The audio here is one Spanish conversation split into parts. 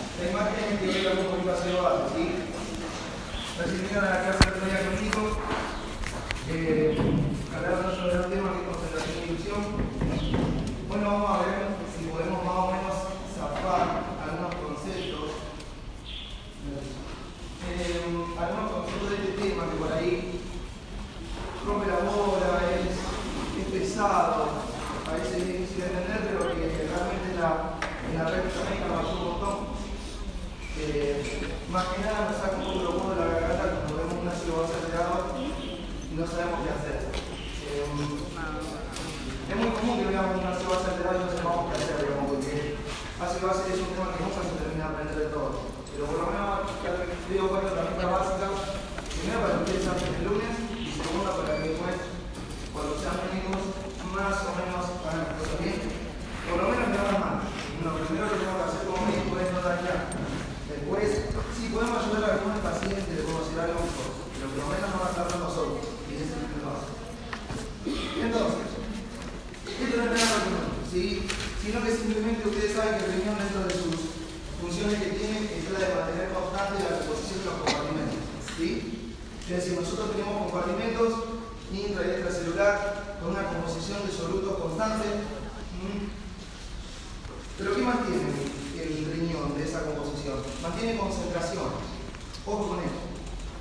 La imagen que hoy vamos con base de base, ¿sí? Recibieron a la clase de día conmigo. Eh, hablaron sobre el tema que es concentración y ilusión. Bueno, vamos a ver si podemos más o menos zafar algunos conceptos. Eh, algunos conceptos de este tema que por ahí rompe la bola, es pesado, a veces es difícil de entender, pero que realmente en la, en la red también nos ayuda un montón. Eh, más que nada nos saca un poco modos de la garganta cuando vemos un ácido base acelerado y no sabemos qué hacer. Eh, es muy común que veamos un ácido base acelerado y no sepamos qué hacer, digamos, porque ácido base es un tema que nunca se termina de aprender de todo. Pero por lo menos digo cuatro herramientas básicas. Primero para que ustedes el lunes y segundo para que después, cuando sean mínimos, más o menos hagan las cosas bien. Por lo menos me hagan mal. Lo primero que tengo que hacer como médico es no dañar. Después, sí podemos ayudar a algunos pacientes de conocer algo mejor, pero por lo menos no va a estar nosotros. Y ese es el paso. Entonces, esto no es nada argumento, ¿sí? sino que simplemente ustedes saben que el riñón dentro de sus funciones que tiene es la de mantener constante la composición de los compartimentos. ¿sí? Es decir, nosotros tenemos compartimentos intra y extracelular con una composición de solutos constante. ¿Pero qué mantiene el riñón de esa composición? Mantiene concentración. Ojo con esto.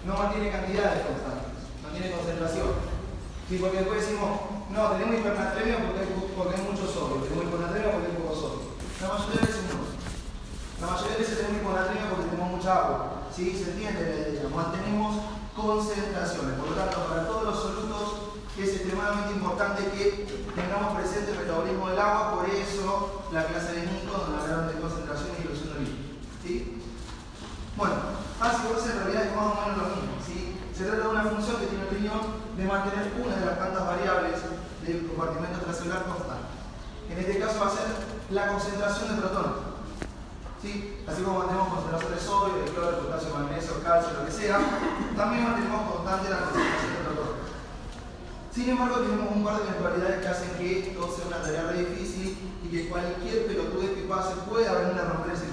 No mantiene cantidades constantes, mantiene concentración. ¿Sí? Porque después decimos, no, tenemos hipernatremia porque porque hay mucho sodio, tenemos hiponatremia porque hay poco sodio. La mayoría de veces no. La mayoría de veces tenemos hiponatremia porque tenemos mucha agua. ¿Sí? ¿Se entiende? Mantenemos concentraciones. Por lo tanto, para todos los solutos es extremadamente importante que tengamos presente el metabolismo del agua, por eso la clase de Nico donde hablaron de concentración y ilusión de líquido. ¿Sí? Bueno, ácido base en realidad es más o menos lo mismo. ¿sí? Se trata de una función que tiene el riñón de mantener una de las tantas variables del compartimento extracelular constante. En este caso va a ser la concentración de protones. ¿Sí? Así como mantenemos concentración de sodio, de cloro, de potasio, magnesio, calcio, lo que sea, también mantenemos constante la concentración de protones. Sin embargo, tenemos un par de eventualidades que hacen que todo sea una tarea re difícil y que cualquier pelotudez que pase pueda venir a romper ese.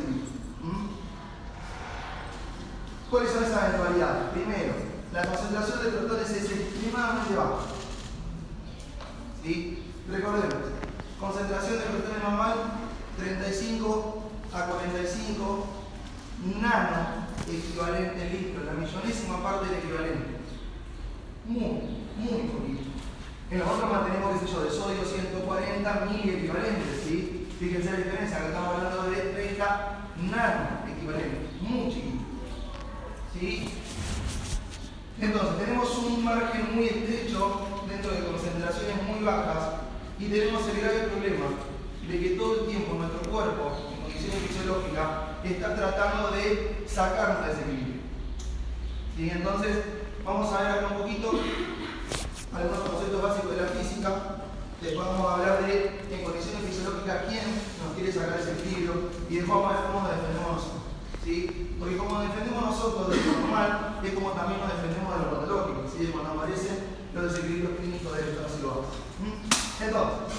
¿Cuáles son esas eventualidades? Primero, la concentración de protones es extremadamente baja. ¿Sí? Recordemos, concentración de protones normal 35 a 45 nano equivalente litro, la millonésima parte del equivalente. Muy, muy poquito. En los otros mantenemos, qué sé yo, de sodio 140 mil equivalentes, ¿sí? Fíjense la diferencia, acá estamos hablando de 30 nano equivalentes, muy chiquito. Entonces, tenemos un margen muy estrecho dentro de concentraciones muy bajas y tenemos el grave problema de que todo el tiempo nuestro cuerpo, en condiciones fisiológicas, está tratando de sacarnos de ese equilibrio. ¿Sí? Entonces, vamos a ver acá un poquito algunos conceptos básicos de la física. Después vamos a hablar de, en condiciones fisiológicas, quién nos quiere sacar ese equilibrio y después vamos a ver cómo defendemos. ¿Sí? Porque como defendemos nosotros de lo normal, es como también nos defendemos de lo patológico, ¿sí? cuando aparecen los desequilibrios clínicos de los ácidos Entonces,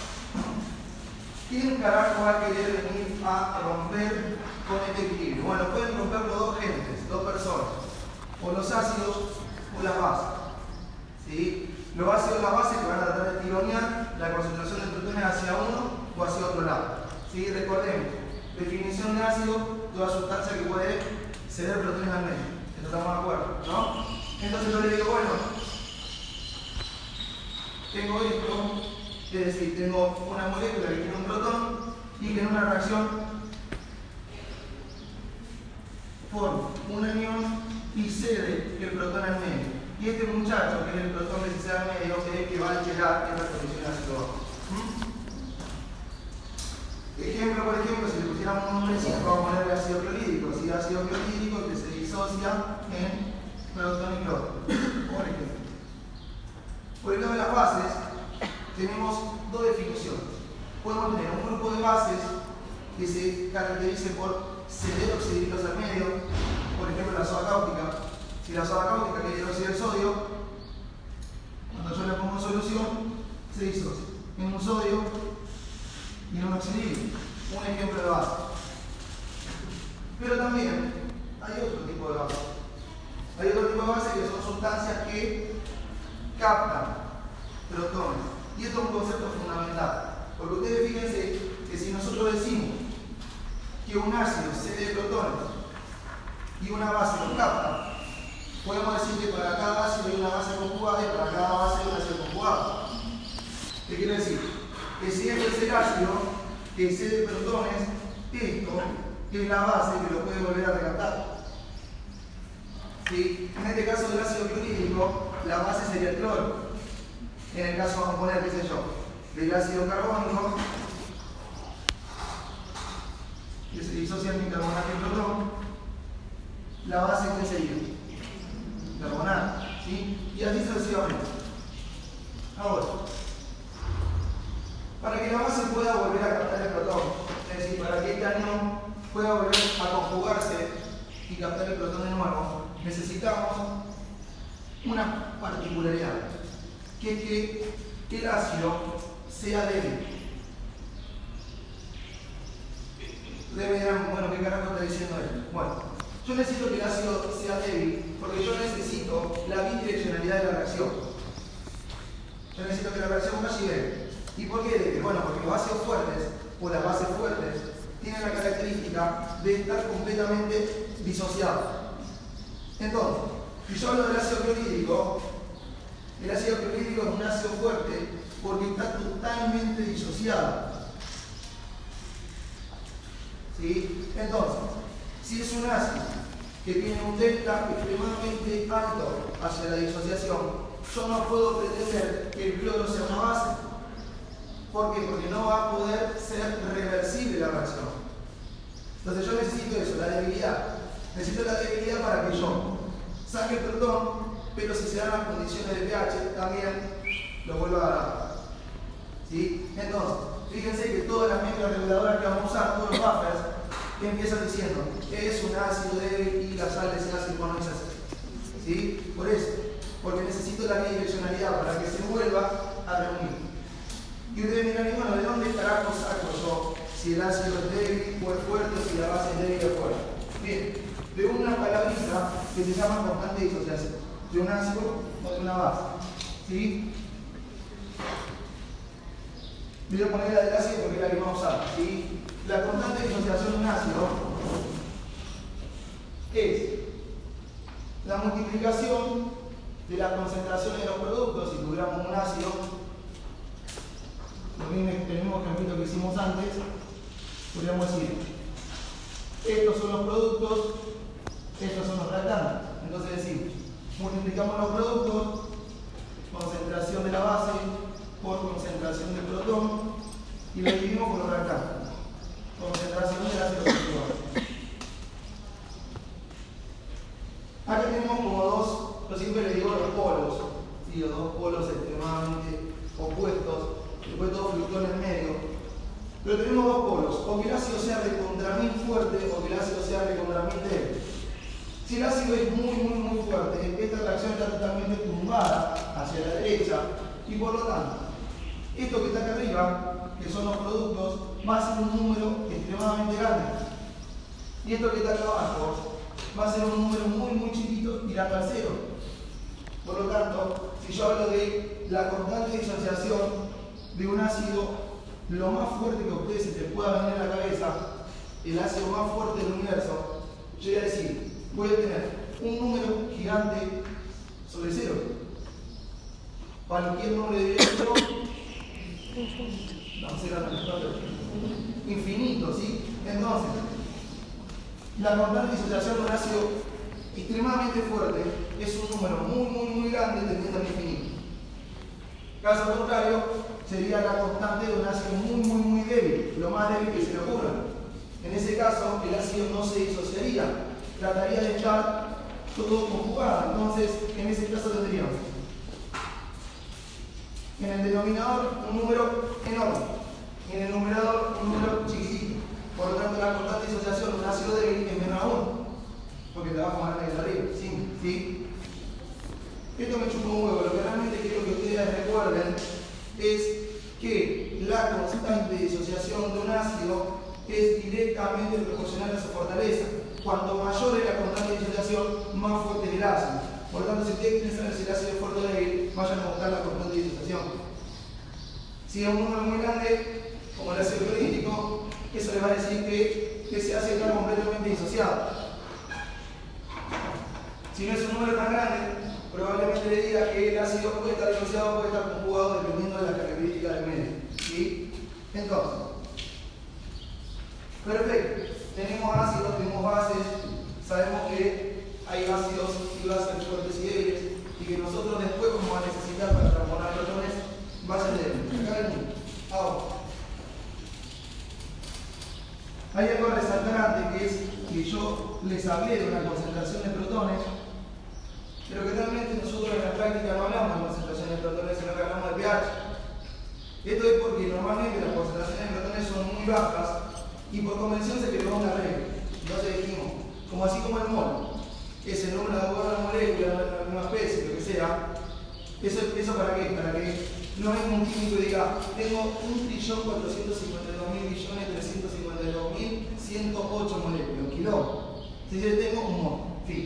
¿quién carajo va a querer venir a romper con este equilibrio? Bueno, pueden romperlo dos gentes, dos personas, o los ácidos o las bases. ¿Sí? Los ácidos las bases que van a tratar de tironear la concentración de protones hacia uno o hacia otro lado. ¿Sí? Recordemos, definición de ácido, toda sustancia que puede ceder protones al medio. Esto estamos de acuerdo, ¿no? Entonces yo le digo, bueno, tengo esto, es decir, tengo una molécula que tiene un protón y que en una reacción forma un anión y cede el protón al medio. Y este muchacho, que es el protón que se al medio, es el que va a alterar esta condición ácido. Ejemplo, por ejemplo, si le pusiéramos un nombrecito, vamos a ponerle ácido clorhídrico. Si ácido clorhídrico que se disocia en protón y cloro. Por ejemplo. Por el lado de las bases, tenemos dos definiciones. Podemos tener un grupo de bases que se caracterice por ceder oxidrilos al medio, por ejemplo la soda cáustica. Si la soda cáustica que hidroxida el sodio, cuando yo le pongo en solución, se disocia en un sodio y en un oxidrilo. Un ejemplo de base. Pero también hay otro tipo de base. Hay otro tipo de base que son sustancias que captan protones. Y esto es un concepto fundamental. Porque ustedes fíjense que si nosotros decimos que un ácido cede protones y una base lo capta, podemos decir que para cada ácido hay una base conjugada y para cada base hay una ácido conjugada. ¿Qué quiere decir? Que si este es el ácido que cede protones, esto es la base que lo puede volver a recaptar. ¿Sí? En este caso del ácido clorhídrico, la base sería el cloro. En el caso, vamos a poner, qué sé yo, del ácido carbónico, que se disocia en bicarbonato y protón, la base que sería carbonato, ¿sí? Y así sucesivamente. Ahora, para que la base pueda volver a captar el protón, es decir, para que este anión pueda volver a conjugarse y captar el protón de nuevo, necesitamos una particularidad, que es que el ácido sea débil. Ustedes me bueno, ¿qué carajo está diciendo él? Bueno, yo necesito que el ácido sea débil porque yo necesito la bidireccionalidad de la reacción. Yo necesito que la reacción vaya y. ¿Y por qué? Bueno, porque los ácidos fuertes o las bases fuertes tienen la característica de estar completamente disociados. Entonces, si yo hablo del ácido clorhídrico, el ácido clorhídrico es un ácido fuerte porque está totalmente disociado. ¿Sí? Entonces, si es un ácido que tiene un delta extremadamente alto hacia la disociación, yo no puedo pretender que el cloro sea una base. ¿Por qué? Porque no va a poder ser reversible la reacción. Entonces yo necesito eso, la debilidad. Necesito la debilidad para que yo saque el protón, pero si se dan las condiciones de pH, también lo vuelva a dar. ¿Sí? Entonces, fíjense que todas las mezclas reguladoras que vamos a usar, todos los buffers, empiezan diciendo es un ácido débil y la sal de ese ácido no es así. ¿Sí? Por eso, porque necesito la bidireccionalidad para que se vuelva a reunir. Y ustedes miran, bueno, ¿de dónde carajo saco yo si el ácido es débil o es fuerte o si la base es débil o fuerte? Bien, de una palabrita que se llama constante de disociación, de un ácido o de una base. ¿Sí? Voy a poner la del ácido porque es la que vamos a usar. La constante de disociación de un ácido es la multiplicación de las concentraciones de los productos, si tuviéramos un ácido, el mismo ejemplo que hicimos antes, podríamos decir, estos son los productos, estos son los reactantes. Entonces decimos, multiplicamos los productos, concentración de la base por concentración del protón, y lo dividimos por los reactantes concentración del ácido sulfúrico. Acá tenemos como dos, yo siempre le digo los polos, ¿sí? los dos polos extremadamente opuestos, después todo fluctúa en el medio. Pero tenemos dos polos, o que el ácido sea de contra mil fuerte o que el ácido sea de contra mil débil. Si el ácido es muy, muy, muy fuerte, esta reacción está totalmente tumbada hacia la derecha y por lo tanto, esto que está acá arriba, que son los productos, va a ser un número extremadamente grande. Y esto que está acá abajo va a ser un número muy, muy chiquito tirando al cero. Por lo tanto, si yo hablo de la constante disociación de un ácido, lo más fuerte que a ustedes se les pueda venir en la cabeza, el ácido más fuerte del universo, yo voy a decir, voy a tener un número gigante sobre cero. Cualquier número de directo, a ir a infinito, ¿sí? Entonces, la constante de disociación de un ácido extremadamente fuerte es un número muy, muy, muy grande tendiendo al infinito. Caso contrario, sería la constante de un ácido muy, muy, muy débil, lo más débil que se le ocurra. En ese caso, el ácido no se disociaría, trataría de estar todo conjugado. Entonces, en ese caso tendríamos en el denominador un número enorme y en el numerador un número chiquitito. Por lo tanto, la constante de disociación de un ácido débil es menos a 1, porque te va a tomar de arriba. ¿Sí? ¿Sí? Esto me chupa un huevo. Lo que realmente quiero que ustedes recuerden es que la constante de disociación de un ácido es directamente proporcional a su fortaleza. cuanto mayor es la constante de disociación, más fuerte es el ácido. Por lo tanto, si ustedes quieren saber si el ácido es fuerte o débil, vayan a buscar la constante de disociación. Si es un número muy grande, como el ácido clorhídrico, eso le va a decir que ese ácido está completamente disociado. Si no es un número tan grande, probablemente le diga que el ácido puede estar disociado, puede estar conjugado dependiendo de las características del medio. ¿Sí? Entonces, perfecto. Tenemos ácidos, tenemos bases, sabemos que hay ácidos y bases fuertes y débiles, y que nosotros después vamos a necesitar para transformar protones bases débiles. Acá Ahora. Hay algo resaltante que es que yo les hablé de una concentración de protones, pero que realmente nosotros en la práctica no hablamos de concentración de protones, sino que hablamos de pH. Esto es porque normalmente las concentraciones de protones son muy bajas y por convención se creó una regla. Entonces dijimos, como así como el mol, es el número de la molécula la misma especie, lo que sea, ¿eso, ¿eso para qué? Para que no es un químico y diga, tengo 1.452.352.108 moléculas, kilómetros. Si yo tengo un mol, fin.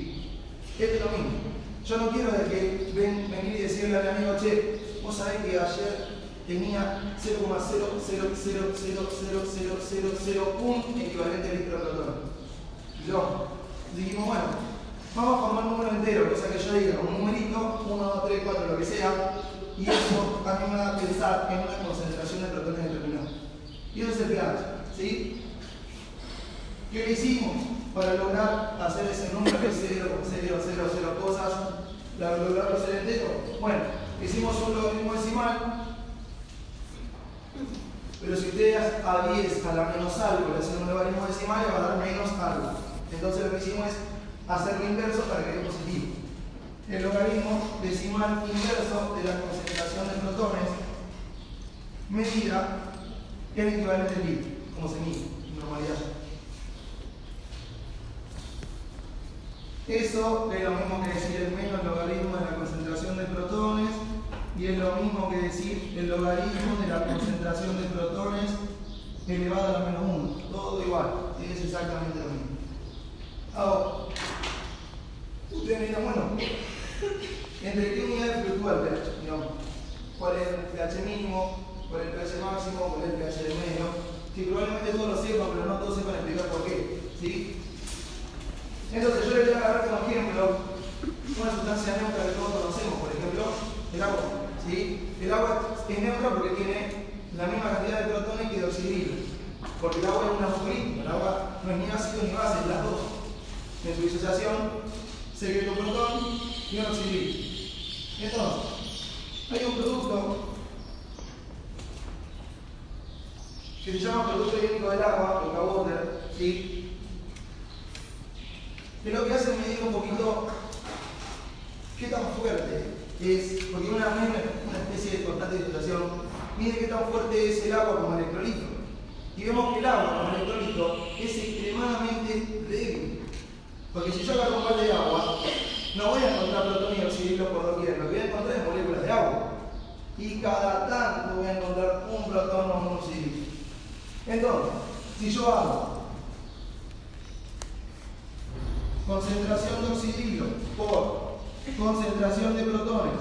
Es lo mismo. Yo no quiero de que ven, venir y decirle a mi amigo, che, vos sabés que ayer tenía 0,000000001 equivalente litro de protón. Yo, dijimos, bueno, vamos a formar un número entero, cosa que yo diga, un numerito, 1, 2, 3, 4, lo que sea, y eso a mí me va a pensar en una concentración de protones determinada. Y eso es el pH, ¿sí? ¿Qué hicimos para lograr hacer ese número de 0, 0, 0, 0 cosas, lograrlo ser entero? Bueno, hicimos un logaritmo decimal, pero si ustedes a 10 a la menos algo le hacen un logaritmo decimal, le va a dar menos algo. Entonces lo que hicimos es hacer lo inverso para que dé positivo. El logaritmo decimal inverso de la concentración de protones medida el equivalente al litro, como se mide en normalidad. Eso es lo mismo que decir el menos logaritmo de la concentración de protones y es lo mismo que decir el logaritmo de la concentración de protones elevado a la menos 1. Todo igual, es exactamente lo mismo. Ahora, ustedes me dirán, bueno, ¿entre qué unidades fluctúa el pH? ¿Cuál es el pH mínimo? ¿Cuál es el pH máximo? ¿Cuál es el pH de medio? Si probablemente todos lo sepan, pero no todos sepan explicar por qué. ¿sí? Entonces yo les voy a agarrar como ejemplo una sustancia neutra que todos conocemos, por ejemplo, el agua. ¿sí? El agua es neutra porque tiene la misma cantidad de protones que de oxidrilos. Porque el agua es un azucrito, el agua no es ni ácido ni base, es las dos. En su disociación se crea un protón y un oxidrilo. Entonces, hay un producto que se llama producto iónico del agua, el water, ¿sí? Que lo que hace es medir un poquito qué tan fuerte es, porque una, especie de constante situación mide qué tan fuerte es el agua como electrolito. Y vemos que el agua como electrolito es extremadamente débil. Porque si yo agarro un balde de agua, no voy a encontrar protón y oxidilo por doquier, lo que voy a encontrar es moléculas de agua. Y cada tanto voy a encontrar un protón o un oxidilo. Entonces, si yo hago concentración de oxidilo por concentración de protones.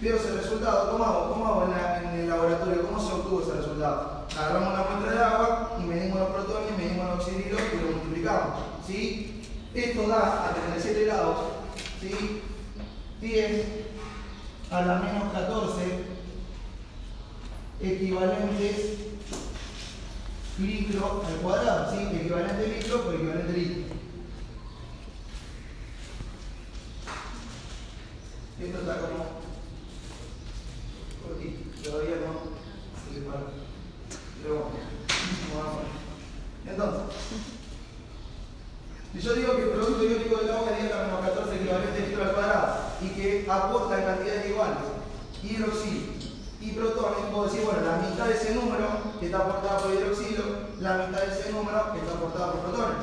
Veo ese resultado, ¿cómo hago? ¿Cómo hago en, el laboratorio? ¿Cómo se obtuvo ese resultado? Agarramos una muestra de agua y medimos los protones, medimos los oxidrilos y lo multiplicamos. ¿sí? Esto da a 37 grados ¿sí? 10 a la menos 14 equivalentes litro al cuadrado, ¿sí? Equivalente litro por equivalente litro. Esto está como cortito, todavía no se le para. Pero bueno, Entonces, si yo digo que el producto iónico del agua es 10 a menos 14 equivalente litro al cuadrado y que aporta en cantidades iguales hidroxilo y protones, puedo decir, bueno, la mitad de ese número que está aportada por hidroxilo, la mitad de ese número que está aportada por protones.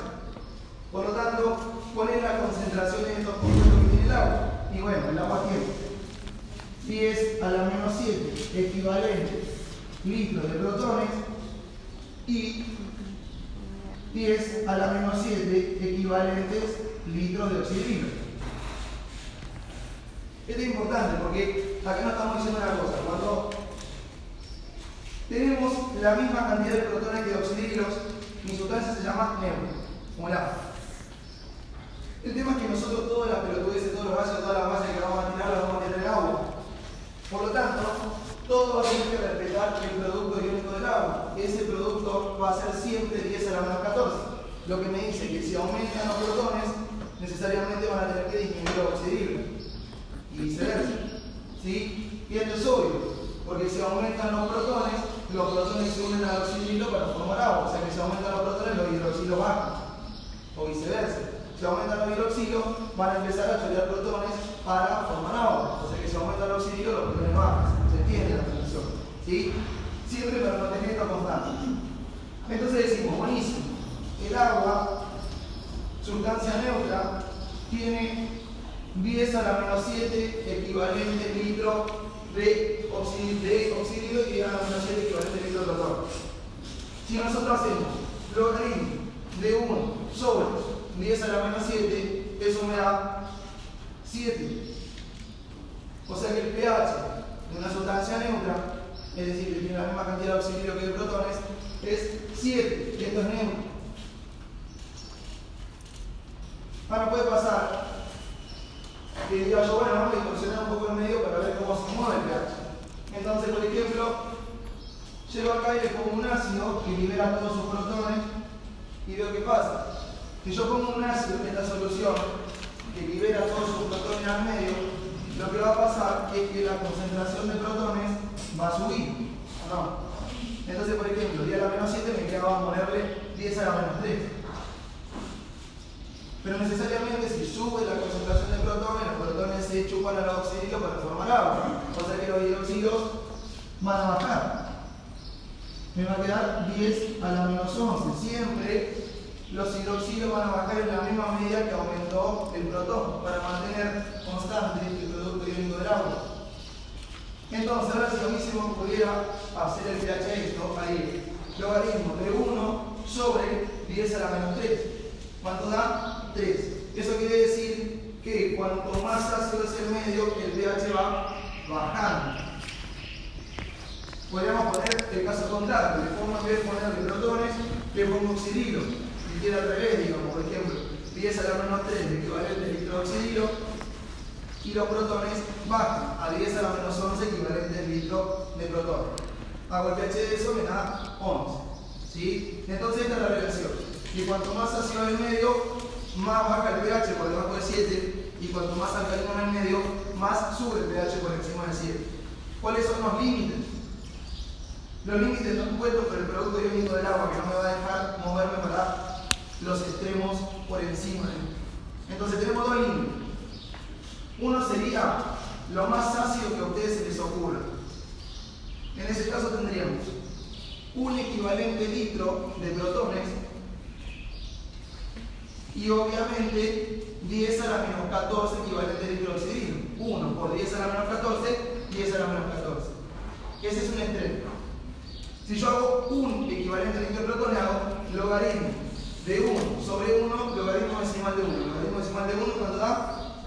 Por lo tanto, ¿cuál es la concentración de estos compuestos que tiene el agua? Y bueno, el agua tiene 10 a la menos 7 equivalente litros de protones y 10 a la menos 7 equivalentes litros de oxígeno. Esto es importante porque acá no estamos diciendo una cosa. Cuando tenemos la misma cantidad de protones que de oxígenos, mi sustancia se llama neutro, como el tema es que nosotros todas las pelotudeces, todos los gases, todas las bases que vamos a tirar, las vamos a tirar en agua. Por lo tanto, todo va a tener que respetar el producto iónico del agua. Ese producto va a ser siempre 10 a la menos 14. Lo que me dice que si aumentan los protones, necesariamente van a tener que disminuir los oxígenos. Y viceversa. ¿Sí? Y esto es obvio, porque si aumentan los protones, los protones se unen al oxígeno para formar agua. O sea que si aumentan los protones, los hidroxilos bajan. O viceversa si aumentan los hidroxilos, van a empezar a chorear protones para formar agua. O sea que si aumenta el oxígeno, los protones bajan. ¿Se entiende la transmisión? ¿Sí? Siempre para mantenimiento constante. Entonces decimos, buenísimo, el agua, sustancia neutra, tiene 10 a la menos 7 equivalente litro de oxígeno, y 10 a la menos 7 equivalente litro de protón. Si nosotros hacemos logaritmo de 1 sobre 10 a la menos 7, eso me da 7. O sea que el pH de una sustancia neutra, es decir, que tiene la misma cantidad de oxígeno que de protones, es 7. Y esto es neutro. Ahora puede pasar que diga yo, bueno, vamos a distorsionar un poco el medio para ver cómo se mueve el pH. Entonces, por ejemplo, llego acá y le pongo un ácido que libera todos sus protones y veo qué pasa. Si yo pongo un ácido en esta solución que libera todos sus protones al medio, lo que va a pasar es que la concentración de protones va a subir. Entonces, por ejemplo, 10 a la menos 7 me quedaba ponerle 10 a la menos 3. Pero necesariamente si sube la concentración de protones, los protones se chupan al oxígeno para formar agua. O sea que los hidroxilos van a bajar. Me va a quedar 10 a la menos 11. Siempre los hidroxilos van a bajar en la misma medida que aumentó el protón para mantener constante el producto iónico del agua. Entonces, ahora si a se me pudiera hacer el pH esto, ahí, logaritmo de 1 sobre 10 a la menos 3. ¿Cuánto da? 3. Eso quiere decir que cuanto más ácido es el medio, el pH va bajando. Podríamos poner el caso contrario, le pongo en vez de ponerle protones, le pongo oxidilo si al revés, digamos, por ejemplo, 10 a la menos 3 equivalente litro de oxidilo y los protones bajan a 10 a la menos 11 equivalente litro de protones. Hago el pH de eso, me da 11. ¿sí? Entonces esta es la relación. Y cuanto más ácido en el medio, más baja el pH por debajo de 7 y cuanto más alcalino en el medio, más sube el pH por encima de 7. ¿Cuáles son los límites? Los límites no puestos por el producto iónico del agua que no me va a dejar moverme para los extremos por encima. Entonces tenemos dos líneas. Uno sería lo más ácido que a ustedes se les ocurra. En ese caso tendríamos un equivalente litro de protones y obviamente 10 a la menos 14 equivalente litro de oxígeno. 1 por 10 a la menos 14, 10 a la menos 14. Ese es un extremo. Si yo hago un equivalente protones, hago logaritmo de 1 sobre 1, logaritmo decimal de 1. Logaritmo decimal de 1, ¿cuánto da?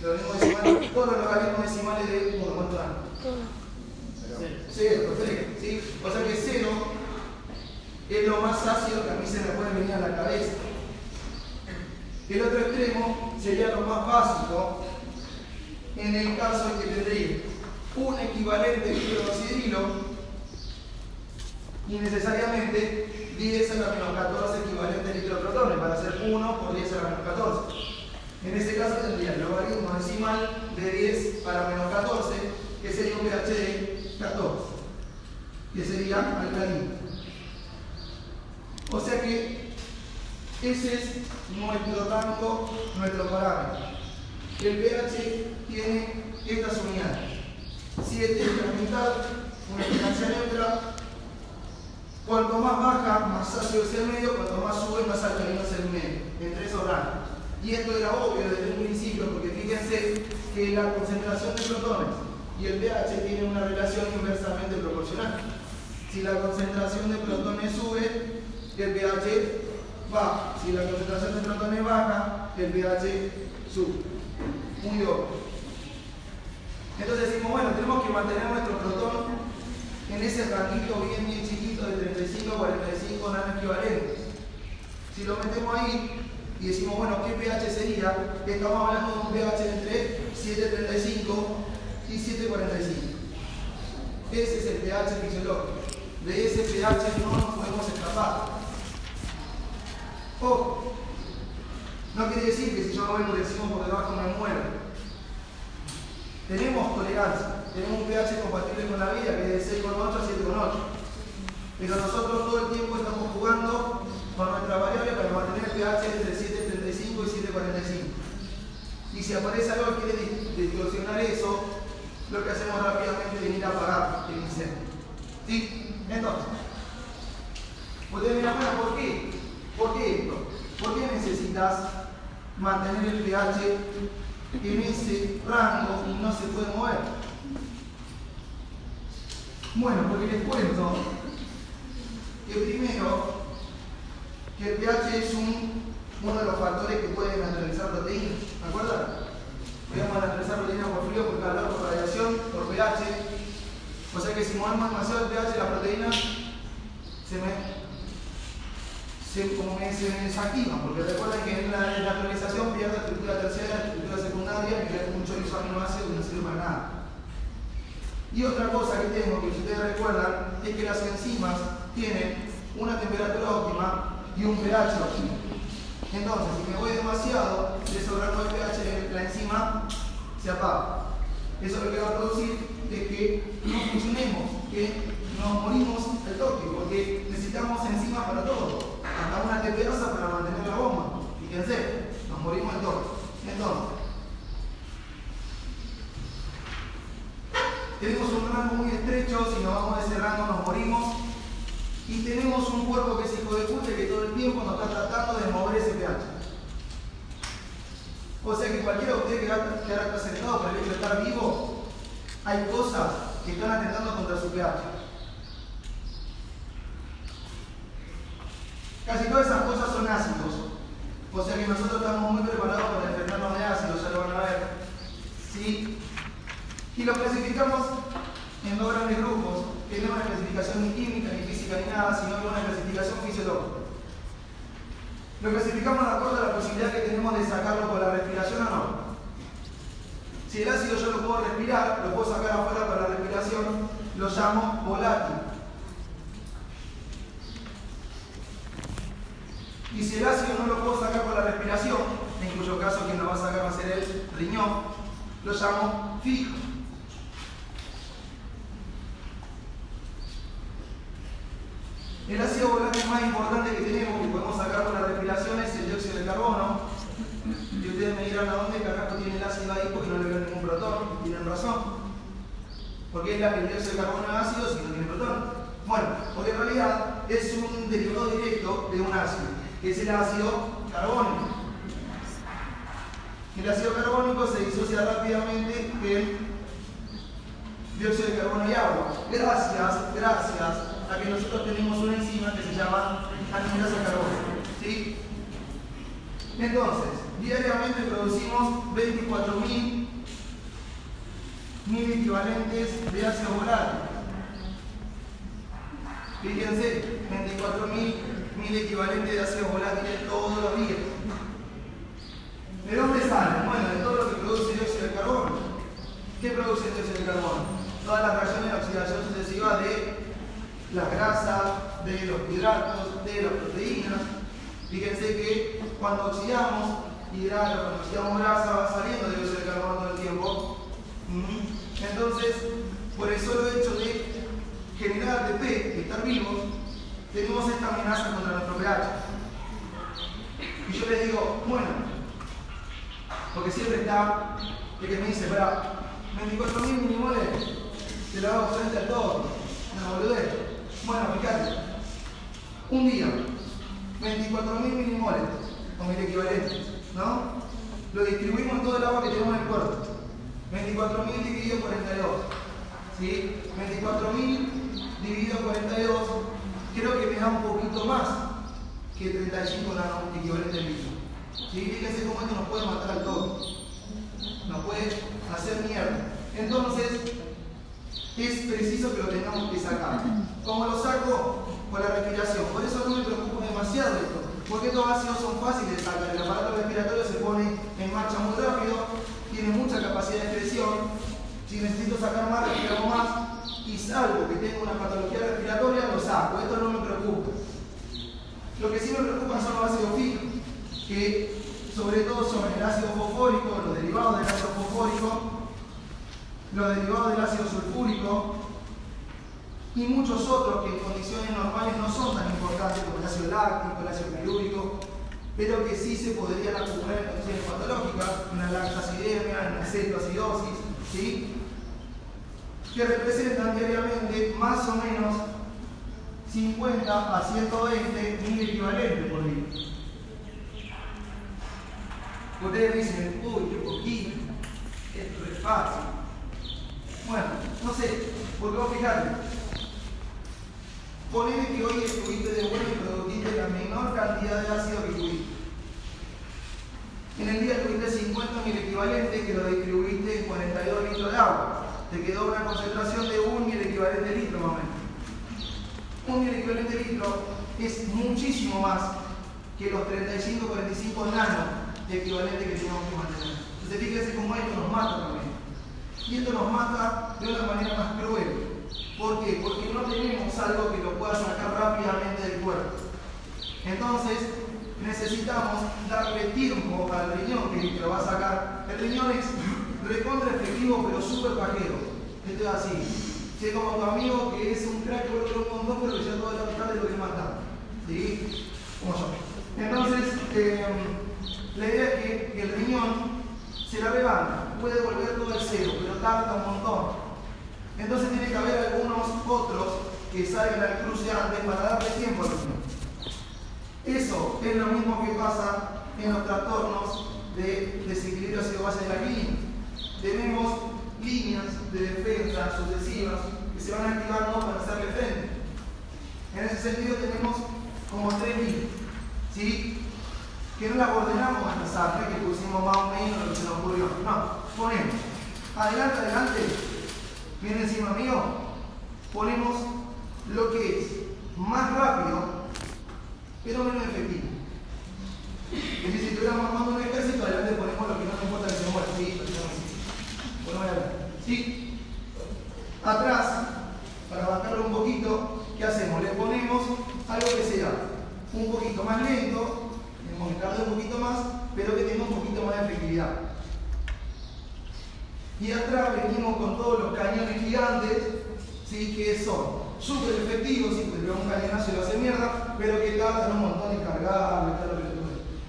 Logaritmo decimal, todos los logaritmos decimales de 1, ¿cuánto dan? 0, perfecto. ¿sí? O sea que 0 es lo más ácido que a mí se me puede venir a la cabeza. El otro extremo sería lo más básico en el caso en que tendría un equivalente hidroxidrilo y necesariamente 10 a la menos 14 equivalente de protones, para hacer 1 por 10 a la menos 14. En este caso tendría el logaritmo decimal de 10 a la menos 14, que sería un pH de 14, que sería alcalino. O sea que ese es nuestro rango, nuestro parámetro. El pH tiene estas unidades. 7 incremental, una distancia neutra, Cuanto más baja, más ácido es el medio, cuanto más sube, más alcalino es el medio, entre esos rangos. Y esto era obvio desde un principio, porque fíjense que la concentración de protones y el pH tienen una relación inversamente proporcional. Si la concentración de protones sube, el pH baja. Si la concentración de protones baja, el pH sube. Muy obvio. Entonces decimos, bueno, tenemos que mantener nuestro protón en ese ranguito bien, bien chiquito de 35 a 45 nanoequivalentes. Si lo metemos ahí y decimos, bueno, ¿qué pH sería? Estamos hablando de un pH entre 7.35 y 7.45. Ese es el pH fisiológico. De ese pH no nos podemos escapar. No quiere decir que si yo voy por encima o por debajo me muero. Tenemos tolerancia, tenemos un pH compatible con la vida que es de 6,8 a 7,8. Pero nosotros todo el tiempo estamos jugando con nuestra variable para mantener el pH entre 7,35 y 7,45. Y si aparece algo que quiere distorsionar eso, lo que hacemos rápidamente es venir a apagar el incendio. ¿Sí? Entonces, ustedes mirar, bueno, ¿por qué? ¿Por qué esto? ¿Por qué necesitas mantener el pH en ese rango y no se puede mover. Bueno, porque les cuento que primero, que el pH es uno de los factores que pueden naturalizar proteínas. ¿Me acuerdan? Podemos naturalizar proteínas por frío, por calor, por radiación, por pH. O sea que si movemos demasiado el pH, la proteína se me como me se desactivan, porque recuerden que en la naturalización pierde estructura tercera, estructura secundaria, es mucho isoaminoácido que no sirve para nada. Y otra cosa que tengo, que ustedes recuerdan, es que las enzimas tienen una temperatura óptima y un pH óptimo. Entonces, si me voy demasiado, de ese rango de pH, la enzima se apaga. Eso lo que va a producir es que no funcionemos, que nos morimos al toque, porque necesitamos enzimas para todo una teperosa para mantener la bomba. Fíjense, nos morimos entonces. Entonces, tenemos un rango muy estrecho, si nos vamos de ese rango nos morimos. Y tenemos un cuerpo que es hijo de puta que todo el tiempo nos está tratando de mover ese pH. O sea que cualquiera de ustedes que ahora está sentado por el hecho de estar vivo, hay cosas que están atentando contra su pH. Casi todas esas cosas son ácidos. O sea que nosotros estamos muy preparados para defendernos de ácidos, ya lo van a ver. ¿Sí? Y lo clasificamos en dos grandes grupos, que no una clasificación ni química, ni física, ni nada, sino que una clasificación fisiológica. Lo clasificamos de acuerdo a la posibilidad que tenemos de sacarlo por la respiración o no. Si el ácido yo lo puedo respirar, lo puedo sacar afuera para la respiración, lo llamo volátil. Y si el ácido no lo puedo sacar por la respiración, en cuyo caso quien lo va a sacar va a ser el riñón, lo llamo fijo. El ácido volátil más importante que tenemos, que podemos sacar por la respiración, es el dióxido de carbono. Y ustedes me dirán a dónde carajo tiene el ácido ahí porque no le veo ningún protón. Y tienen razón. Porque es el dióxido de carbono es ácido si no tiene protón. Bueno, porque en realidad es un derivado directo de un ácido que es el ácido carbónico. El ácido carbónico se disocia rápidamente en dióxido de carbono y agua. Gracias, gracias a que nosotros tenemos una enzima que se llama anhidrasa carbónica. ¿sí? Entonces, diariamente producimos 24.000 mil equivalentes de ácido volátil. Fíjense, 24.000 mil equivalentes de ácidos volátiles todos los días. ¿De dónde salen? Bueno, de todo lo que produce dióxido de carbono. ¿Qué produce el dióxido de carbono? Todas las reacciones de oxidación sucesiva de las grasas, de los hidratos, de las proteínas. Fíjense que cuando oxidamos hidratos, cuando oxidamos grasa, va saliendo dióxido de carbono todo el tiempo. Entonces, por el solo hecho de generar ATP, de estar vivos, tenemos esta amenaza contra nuestro pH. Y yo les digo, bueno, porque siempre está el que me dice, para 24.000 minimoles, te lo hago frente a todo, una boludez. Bueno, fíjate, un día, 24.000 minimoles, con mil equivalentes, ¿no? Lo distribuimos en todo el agua que tenemos en el cuerpo. 24.000 dividido 42. ¿Sí? 24.000 dividido 42 creo que me da un poquito más que 35 nano equivalente al litro. ¿Sí? Fíjense cómo esto nos puede matar al todo. Nos puede hacer mierda. Entonces, es preciso que lo tengamos que sacar. ¿Cómo lo saco? Con la respiración. Por eso no me preocupo demasiado esto. Porque estos ácidos son fáciles de sacar. El aparato respiratorio se pone en marcha muy rápido, tiene mucha capacidad de expresión. Si necesito sacar más, respiramos más. Salvo que tenga una patología respiratoria, lo saco. Esto no me preocupa. Lo que sí me preocupa son los ácidos finos, que sobre todo son el ácido fosfórico, los derivados del ácido fosfórico, los derivados del ácido sulfúrico y muchos otros que en condiciones normales no son tan importantes como el ácido láctico, el ácido pirúrico, pero que sí se podrían acumular en condiciones patológicas, una lactacidemia, una cetoacidosis, ¿sí? Que representan diariamente más o menos 50 a 120 mil equivalentes por día. Ustedes dicen, uy, qué poquito, esto es fácil. Bueno, no sé, porque vos fijate, ponele que hoy estuviste de vuelo y produjiste la menor cantidad de ácido que tuviste. En el día tuviste 50 mil equivalentes que lo distribuiste en 42 litros de agua. Te quedó una concentración de 1 mil equivalente litro más o menos. Un equivalente litro es muchísimo más que los 35-45 nanos de equivalente que tenemos que mantener. Entonces fíjense cómo esto nos mata también. Y esto nos mata de una manera más cruel. ¿Por qué? Porque no tenemos algo que lo pueda sacar rápidamente del cuerpo. Entonces, necesitamos darle tiempo al riñón que lo va a sacar. El riñón es recontra efectivo, pero súper pajero. Esto es así. Es como tu amigo que es un crack por otro montón, pero que ya todo la mitad de lo que mata. ¿Sí? Como yo. Entonces, eh, la idea es que el riñón se la levanta, puede volver todo al cero, pero tarda un montón. Entonces tiene que haber algunos otros que salgan al cruce antes para darle tiempo al riñón. Eso es lo mismo que pasa en los trastornos de desequilibrio ácido-base de la clínica. Tenemos líneas de defensa sucesivas que se van activando para hacerle frente. En ese sentido tenemos como tres líneas, ¿sí? que no las ordenamos al azar, que pusimos más o menos lo que se nos ocurrió. No, ponemos adelante, adelante, viene encima mío, ponemos lo que es más rápido, pero menos efectivo. Es decir, si estuviéramos armando un ejército, adelante ponemos lo que no nos importa que se muera. Sí, ¿Sí? Atrás, para bajarlo un poquito, ¿qué hacemos? Le ponemos algo que sea un poquito más lento, que tarde un poquito más, pero que tenga un poquito más de efectividad. Y atrás venimos con todos los cañones gigantes, ¿sí? que son súper efectivos, si sí, un cañonazo y lo hace mierda, pero que tardan un montón en cargar,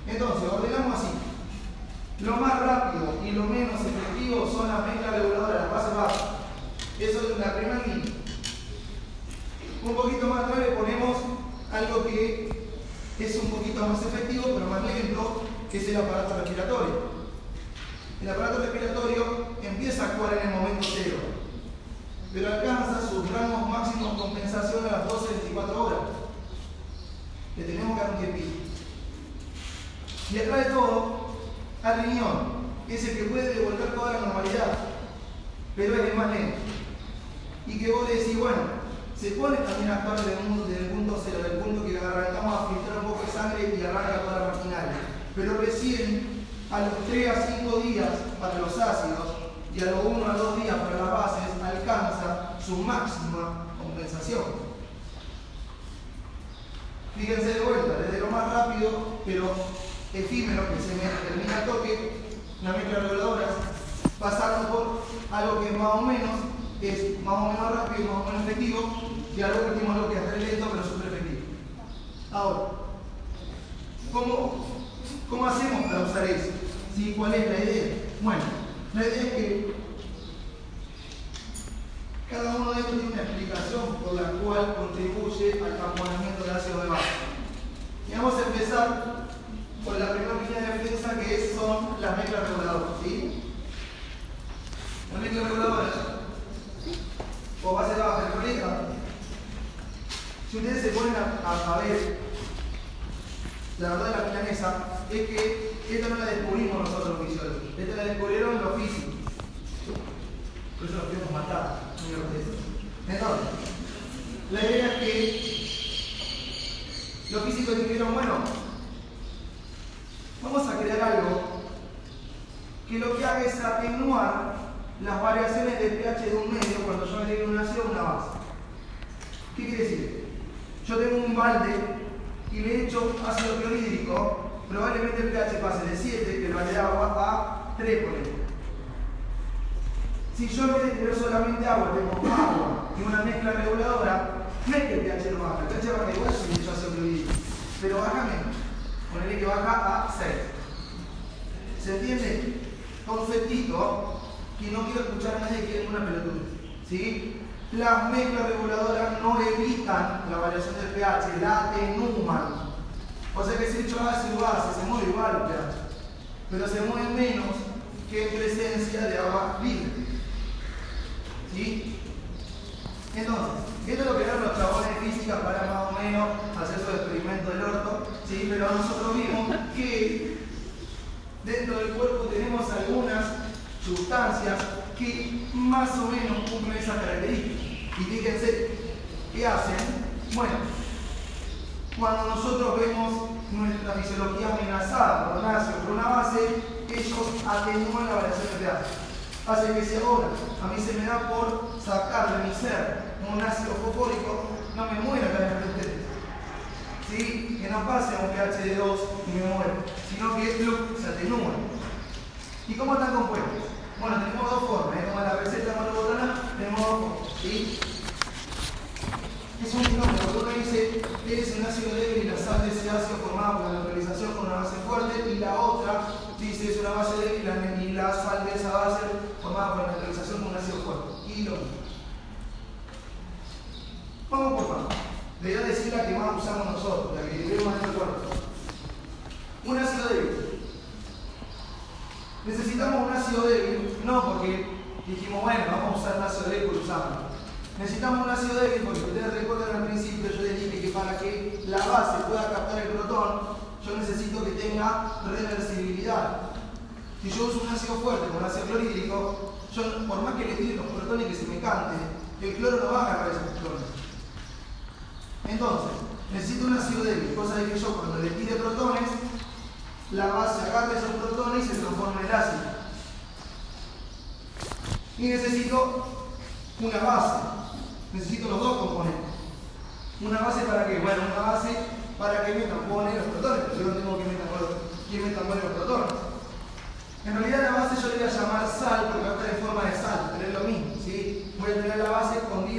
Entonces, ordenamos así. Lo más rápido y lo menos efectivo son las mezclas reguladoras, las bases bajas. Eso es la primera línea. Un poquito más atrás ponemos algo que es un poquito más efectivo, pero más lento, que es el aparato respiratorio. El aparato respiratorio empieza a actuar en el momento cero, pero alcanza sus rangos máximos de compensación a las 12-24 horas. Le tenemos que dar un tiempito. Y atrás de todo, al riñón, es el que puede devolver toda la normalidad, pero es el más lento. Y que vos decís, bueno, se pone también a actuar desde el, punto cero, del punto que arrancamos a filtrar un poco de sangre y arranca toda la maquinaria. Pero recién, a los 3 a 5 días para los ácidos y a los 1 a 2 días para las bases, alcanza su máxima compensación. Fíjense de vuelta, desde lo más rápido, pero efímero, que se termina toque, una mezcla reguladora, pasando por algo que más o menos es más o menos rápido y más o menos efectivo, y algo último lo que es lento pero súper efectivo. Ahora, ¿cómo, ¿cómo hacemos para usar eso? ¿Sí? ¿Cuál es la idea? Bueno, la idea es que cada uno de ellos tiene una explicación por la cual contribuye al componimiento del ácido de base. Y vamos a empezar por la primera línea de defensa que son las mezclas reguladoras. ¿sí? Las mezclas reguladoras o base baja el si ustedes se ponen a, ver la verdad de la milanesa es que esta no la descubrimos nosotros los fisiólogos, esta la descubrieron los físicos.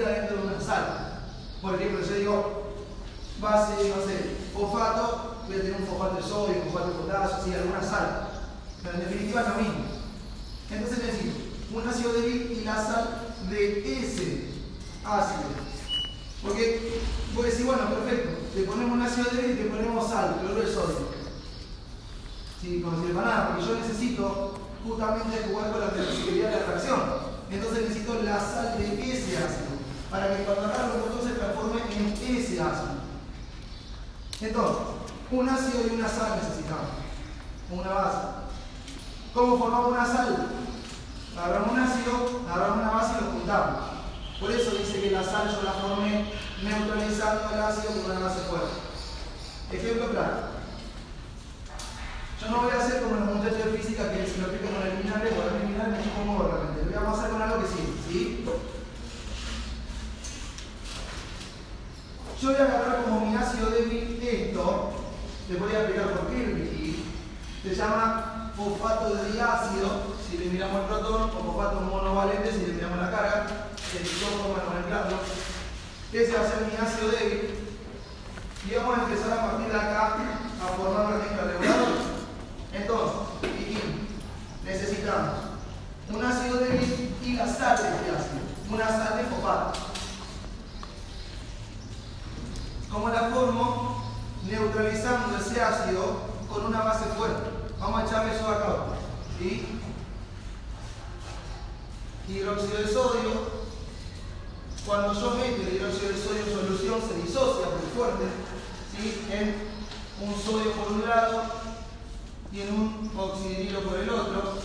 Dentro de una sal. Por ejemplo, yo digo base, no sé, fosfato, voy a tener un fosfato de sodio, un fosfato de potasio, sí, alguna sal. Pero en definitiva es lo mismo. Entonces necesito un ácido débil y la sal de ese ácido. Porque puede decir, bueno, perfecto, le ponemos un ácido débil y le ponemos sal, cloruro de sodio. Sí, como si le nada, porque yo necesito justamente jugar con la flexibilidad de la reacción. Entonces necesito la sal de ese ácido, para que cuando agarro el botón se transforme en ese ácido. Entonces, un ácido y una sal necesitamos. Una base. ¿Cómo formamos una sal? Agarramos un ácido, agarramos una base y lo juntamos. Por eso dice que la sal yo la formé neutralizando el ácido con una base fuerte. Ejemplo claro. Yo no voy a hacer como los muchachos de física que se lo explican con el vinagre, o el vinagre me chupo realmente. Lo voy a hacer con algo que sí, ¿sí? Yo voy a agarrar como mi ácido débil esto, les voy a explicar por qué el se llama fosfato de diácido, si le miramos el protón, o fosfato monovalente, si le miramos la carga, dos para nomenclarlo. Ese va a ser mi ácido débil. Y vamos a empezar a partir de acá a formar una mezcla reguladora. Entonces, necesitamos un ácido débil y la sal de este ácido, una sal de fosfato. ¿Cómo la formo? Neutralizando ese ácido con una base fuerte. Vamos a echarle eso acá. ¿sí? Hidróxido de sodio. Cuando yo meto el hidróxido de sodio en solución se disocia muy fuerte ¿sí? en un sodio por un lado y en un oxidrilo por el otro.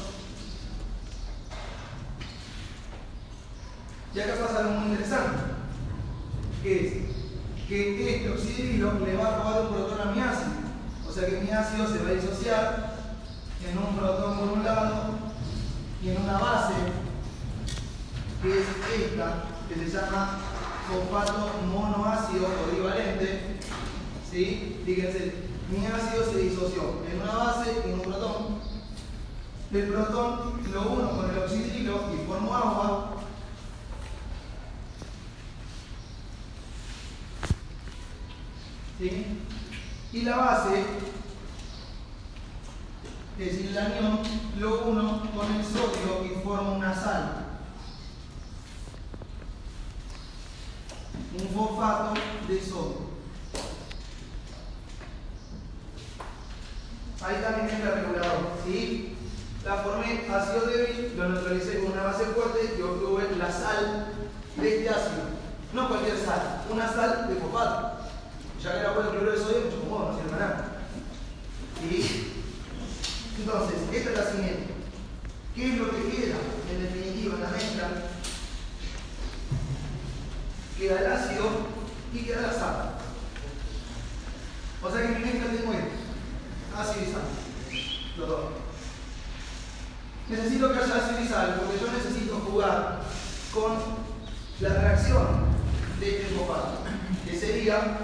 Y acá pasa algo muy interesante, que es que este oxidrilo le va a robar un protón a mi ácido. O sea que mi ácido se va a disociar en un protón por un lado y en una base, que es esta, que se llama fosfato monoácido polivalente. ¿Sí? Fíjense, mi ácido se disoció en una base y en un protón. El protón lo uno con el oxidrilo y formo agua Y la base, es el anión, lo uno con el sodio y forma una sal. Un fosfato de sodio. Ahí también entra el regulador. ¿sí? La formé ácido débil, lo neutralicé con una base fuerte y obtuve la sal de este ácido. No cualquier sal, una sal de fosfato ya que era bueno el cloruro de sodio, mucho cómodo, no sirve nada. ¿Sí? Entonces, esta es la siguiente. ¿Qué es lo que queda en definitiva en la mezcla? Queda el ácido y queda la sal. O sea que mi mezcla tengo esto. Ácido y sal. Los dos. Necesito que haya ácido y sal porque yo necesito jugar con la reacción de este fosfato, que sería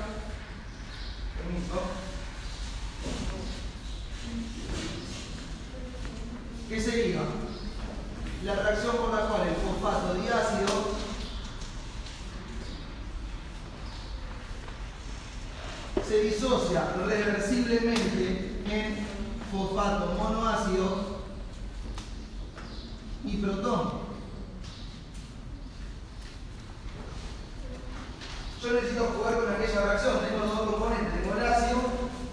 ¿Qué sería? La reacción por la cual el fosfato diácido se disocia reversiblemente en fosfato monoácido y protón. Yo necesito jugar con aquella reacción. Tengo dos componentes. Tengo el ácido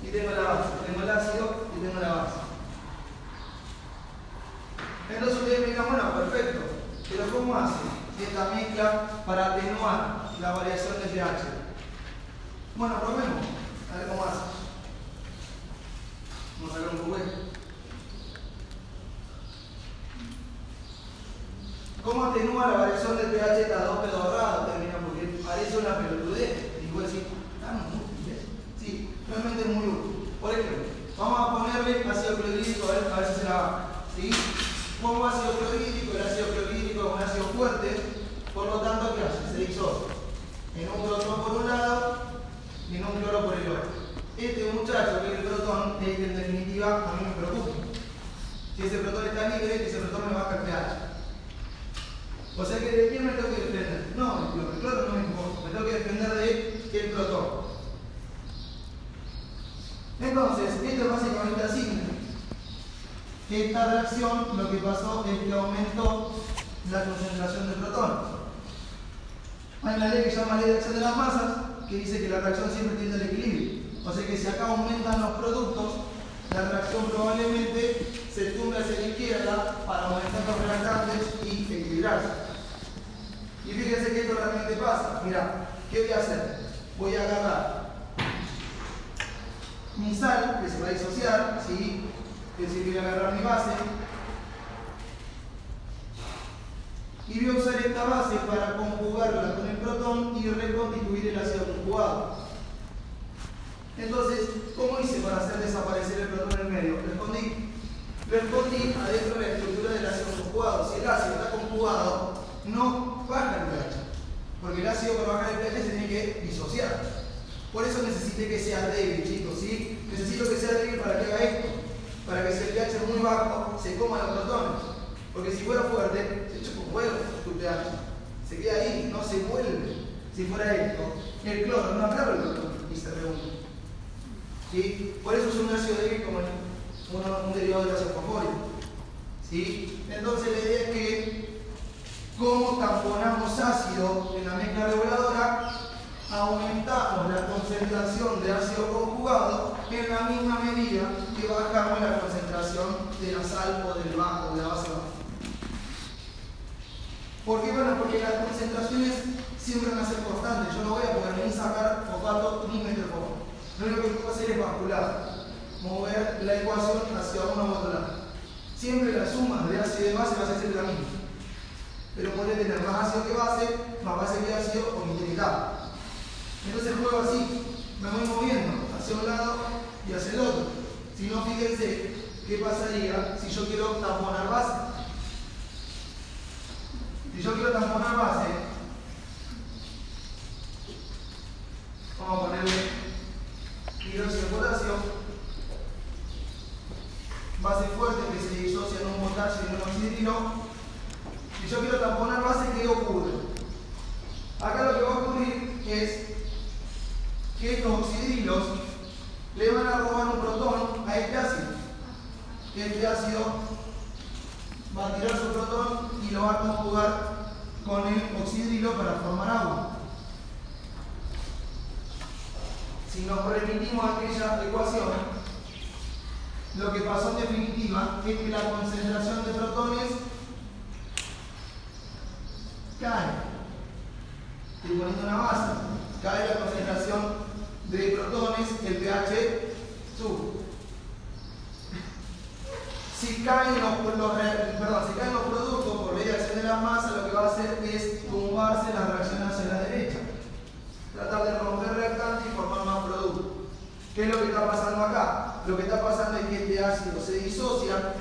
y tengo la base. Tengo el ácido y tengo la base. Entonces ustedes me dirán, bueno, perfecto. Pero ¿cómo hace esta mezcla para atenuar la variación de pH? Bueno, probemos. A ver cómo hace. Vamos a ver un juguete. ¿Cómo atenúa la variación de pH esta 2 pedorrado? Parece una pelotudez. Y vos decís, ah, no, Sí, realmente es muy útil. Por ejemplo, vamos a ponerle ácido clorhídrico a ver, a ver si se la va. ¿Sí? Pongo ácido clorhídrico, el ácido clorhídrico es un ácido fuerte, por lo tanto, ¿qué hace? Se disocia. En un protón por un lado y en un cloro por el otro. Este muchacho que es el protón es que en definitiva a mí me preocupa. Si ese protón está libre, ese protón me baja el pH. O sea que de quién me tengo que defender. No, el cloro no me importa, me tengo que defender de el protón. Entonces, esto es básicamente así. Esta reacción lo que pasó es que aumentó la concentración del protón. Hay una ley que se llama ley de acción de las masas que dice que la reacción siempre tiende al equilibrio. O sea que si acá aumentan los productos, la reacción probablemente se tumbe hacia la izquierda para aumentar los reactantes y equilibrarse. Y fíjense que esto realmente pasa. Mira, ¿qué voy a hacer? Voy a agarrar mi sal, que se va a disociar, ¿sí? Es decir, voy a agarrar mi base. Y voy a usar esta base para conjugarla con el protón y reconstituir el ácido conjugado. Entonces, ¿cómo hice para hacer desaparecer el protón en el medio? Lo escondí. Lo escondí adentro de la estructura del ácido conjugado. Si el ácido está conjugado, no baja el pH. Porque el ácido para bajar el pH se tiene que disociar. Por eso necesité que sea débil, chicos, ¿sí? Necesito que sea débil para que haga esto. Para que si el pH es muy bajo, se coma los protones. Porque si fuera fuerte, se echa con huevo tu pH. Se queda ahí, no se vuelve. Si fuera esto, el cloro no agarra el protón y se reúne. ¿Sí? Por eso es un ácido débil como un, un derivado del ácido fosfórico. ¿Sí? Entonces la idea es que como tamponamos ácido en la mezcla reguladora, aumentamos la concentración de ácido conjugado en la misma medida que bajamos la concentración de la sal o del bajo, de la base baja. ¿Por qué? Bueno, porque las concentraciones siempre van a ser constantes. Yo no voy a poder ni sacar fosfato ni meter Lo único que que hacer es bascular, mover la ecuación hacia uno u otro lado. Siempre la suma de ácido y base va a ser la misma. Pero puede tener más ácido que base, más base que ácido o mitad. Entonces juego así, me voy moviendo hacia un lado y hacia el otro. Si no, fíjense qué pasaría si yo quiero tamponar base. Si yo quiero tamponar base, vamos a ponerle hidróxido de potasio, base fuerte que se disocia en un potasio y en un oxidrilo. Si yo quiero tamponar base, ¿qué ocurre? Acá lo que va a ocurrir es que estos oxidrilos le van a robar un protón a este ácido. Este ácido va a tirar su protón y lo va a conjugar con el oxidrilo para formar agua. Si nos remitimos a aquella ecuación, lo que pasó en definitiva es que la concentración de protones cae. Estoy poniendo una base. Cae la concentración de protones, el pH sube. Si caen los, los, perdón, si caen los productos por ley de acción de la masa, lo que va a hacer es tumbarse la reacción hacia la derecha. Tratar de romper reactante y formar más producto. ¿Qué es lo que está pasando acá? Lo que está pasando es que este ácido se disocia,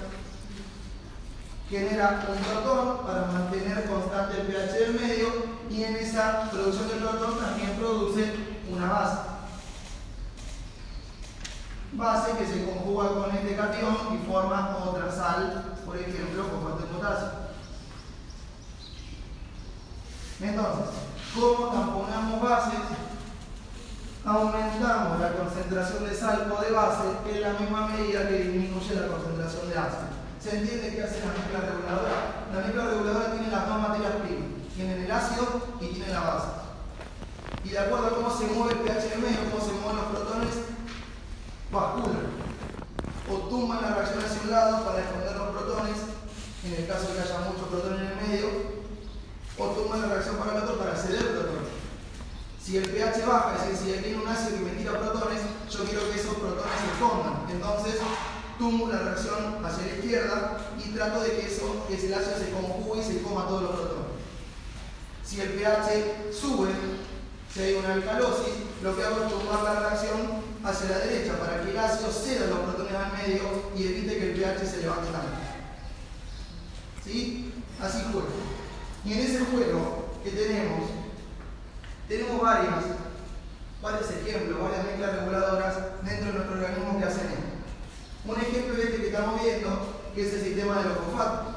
genera un protón para mantener constante el pH del medio y en esa producción de protón también produce una base base que se conjuga con este cation y forma otra sal, por ejemplo, fosfato de potasio. Entonces, ¿cómo tamponamos bases? Aumentamos la concentración de sal o de base en la misma medida que disminuye la concentración de ácido. ¿Se entiende qué hace la mezcla reguladora? La mezcla reguladora tiene las dos materias primas. Tienen el ácido y tienen la base. Y de acuerdo a cómo se mueve el pH del medio, cómo se mueven los protones, basculan o tumban la reacción hacia un lado para esconder los protones, en el caso de que haya muchos protones en el medio, o tumban la reacción para el otro para ceder protones. Si el pH baja, es decir, si tiene un ácido que me tira protones, yo quiero que esos protones se escondan. Entonces, tumbo la reacción hacia la izquierda y trato de que, eso, ese ácido se conjugue y se coma todos los protones. Si el pH sube, si hay una alcalosis, lo que hago es tumbar la reacción hacia la derecha para que el ácido ceda los protones al medio y evite que el pH se levante tanto. ¿Sí? Así juego. Y en ese juego que tenemos, tenemos varias, varios ejemplos, varias mezclas reguladoras dentro de nuestro organismo que hacen esto. Un ejemplo es este que estamos viendo, que es el sistema de los fosfatos.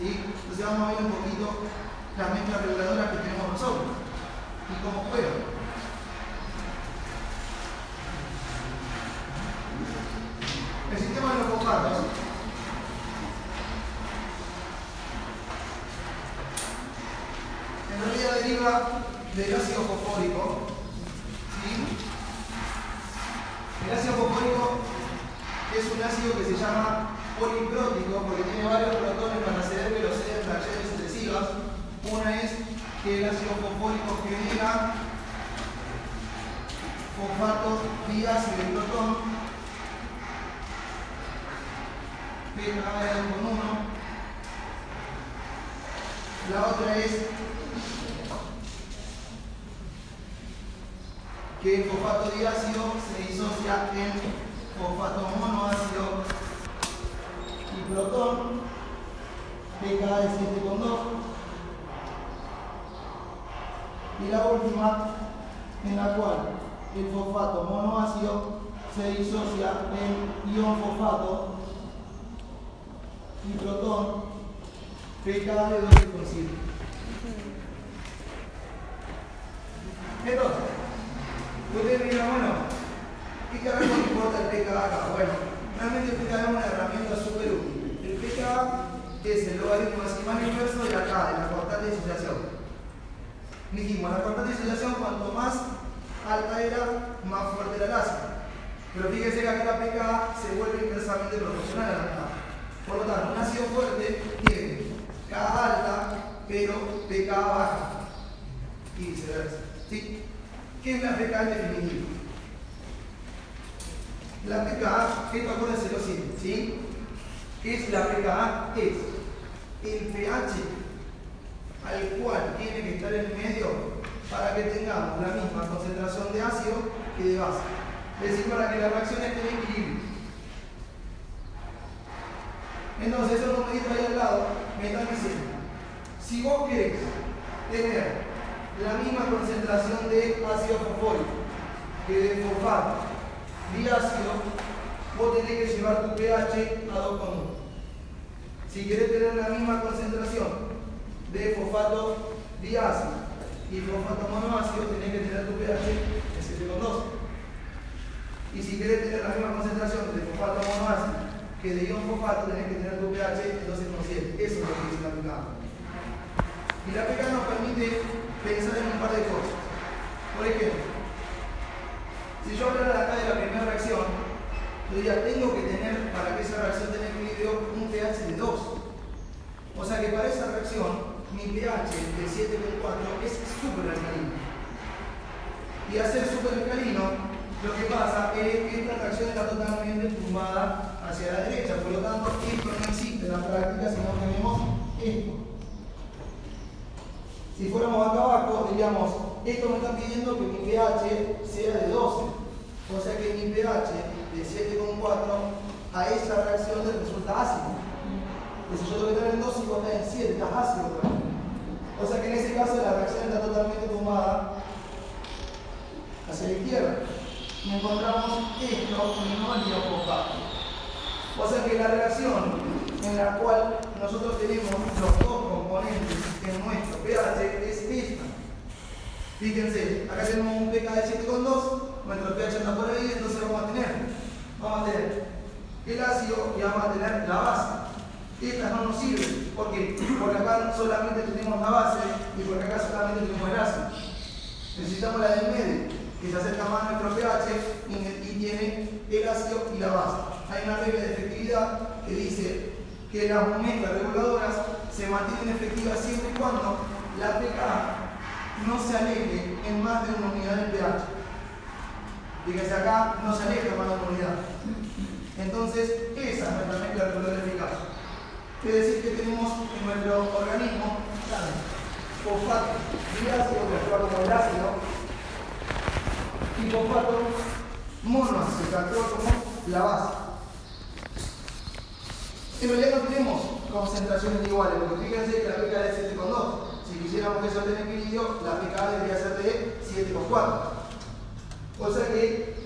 Entonces vamos a ver un poquito las mezclas reguladoras que tenemos nosotros y cómo juegan. El sistema de los fosfatos en realidad deriva del ácido fosfórico. ¿sí? El ácido fosfórico es un ácido que se llama poliprótico porque tiene varios protones para ceder velocidad en fracciones sucesivas. Una es que el ácido fosfórico genera fosfato diácido de protón PKR con 1. La otra es que el fosfato diácido se disocia en fosfato monoácido y protón PKR 7,2 y la última en la cual el fosfato monoácido se disocia en ion fosfato y protón pK de 12,7. Entonces, ustedes dirán, bueno, ¿qué carajo importa el pK acá? Bueno, realmente el pK es una herramienta súper útil. El pK es el logaritmo decimal inverso de acá, de la constante de disociación. Dijimos, la constante de disociación cuanto más alta era, más fuerte era el ácido. Pero fíjense que acá la pK se vuelve inversamente proporcional a la K. Por lo tanto, un ácido fuerte tiene K alta, pero pK baja. Y viceversa. ¿Sí? ¿Qué es la pK en? La pKa, esto acuérdense lo siguiente, ¿sí? ¿Qué es la pKa? Es el pH al cual tiene que estar en medio para que tengamos la misma concentración de ácido que de base. Es decir, para que la reacción esté en equilibrio. Entonces, esos numeritos ahí al lado me están diciendo, si vos querés tener la misma concentración de ácido fosfórico que de fosfato diácido, vos tenés que llevar tu pH a 2,1. Si querés tener la misma concentración de fosfato diácido y fosfato monoácido, tenés que tener tu pH en 7,2. Y si querés tener la misma concentración de fosfato monoácido que de ion fosfato, tenés que tener tu pH en 12,7. Eso es lo que dice la pK. Y la pK nos permite pensar en un par de cosas. Por ejemplo, si yo hablara acá de la primera reacción, yo diría, tengo que tener, para que esa reacción tenga equilibrio, un pH de 2. O sea que para esa reacción, mi pH de 7,4 es súper alcalino. Y al ser súper alcalino, lo que pasa es que esta reacción está totalmente tumbada hacia la derecha. Por lo tanto, esto no existe en la práctica, sino que tenemos esto. Si fuéramos acá abajo, diríamos, esto me está pidiendo que mi pH sea de 12. O sea que mi pH de 7,4 a esa reacción le resulta ácido. Si yo tengo que tener en 12 y vos en 7, estás ácido O sea que en ese caso la reacción está totalmente tumbada hacia la izquierda. Y encontramos esto el fosfato. O sea que la reacción en la cual nosotros tenemos los dos componentes en nuestro pH es esta. Fíjense, acá tenemos un pK de 7,2, nuestro pH anda por ahí, entonces vamos a tener, vamos a tener el ácido y vamos a tener la base. Estas no nos sirven, porque por acá solamente tenemos la base y por acá solamente tenemos el ácido. Necesitamos la del medio, que se acerca más a nuestro pH y, tiene el ácido y la base. Hay una regla de efectividad que dice que las mezclas reguladoras se mantienen efectivas siempre y cuando la pK no se aleje en más de una unidad de pH. Fíjense acá, no se aleja más de una unidad. Entonces, esa es nuestra mezcla reguladora eficaz. Quiere decir que tenemos en nuestro organismo fosfato diácido, que actúa como el ácido, y fosfato monoácido, que actúa como la base. En realidad no tenemos concentraciones iguales, porque fíjense que la pK es de 7,2. Si quisiéramos que eso tenga equilibrio, la pK debería ser de 7,4. O sea que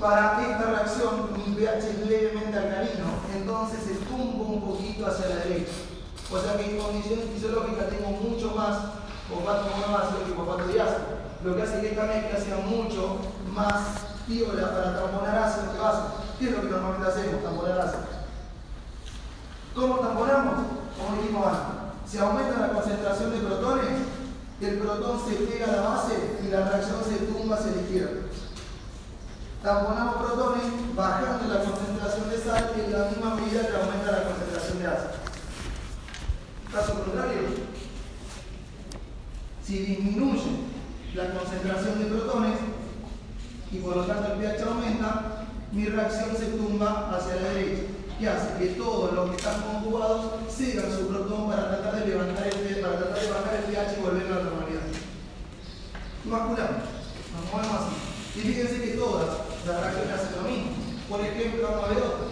para esta reacción mi pH es levemente alcalino, entonces se tumba un poquito hacia la derecha. O sea que en condiciones fisiológicas tengo mucho más fosfato monoácido que fosfato diácido, lo que hace que esta mezcla sea mucho más piola para tamponar ácido que base. ¿Qué es lo que normalmente hacemos? Tamponar ácido. ¿Cómo tamponamos? Como dijimos antes, se aumenta la concentración de protones, el protón se pega a la base y la reacción se tumba hacia la izquierda. Tamponamos protones bajando la concentración de sal en la misma medida que aumenta la concentración de ácido. Caso contrario, si disminuye la concentración de protones y por lo tanto el pH aumenta, mi reacción se tumba hacia la derecha que hace que todos los que están conjugados sigan su protón para tratar de levantar el, para tratar de bajar el pH y volver a la normalidad. Masculamos, nos movemos así. Y fíjense que todas las reacciones hacen lo mismo. Por ejemplo, vamos a ver otra.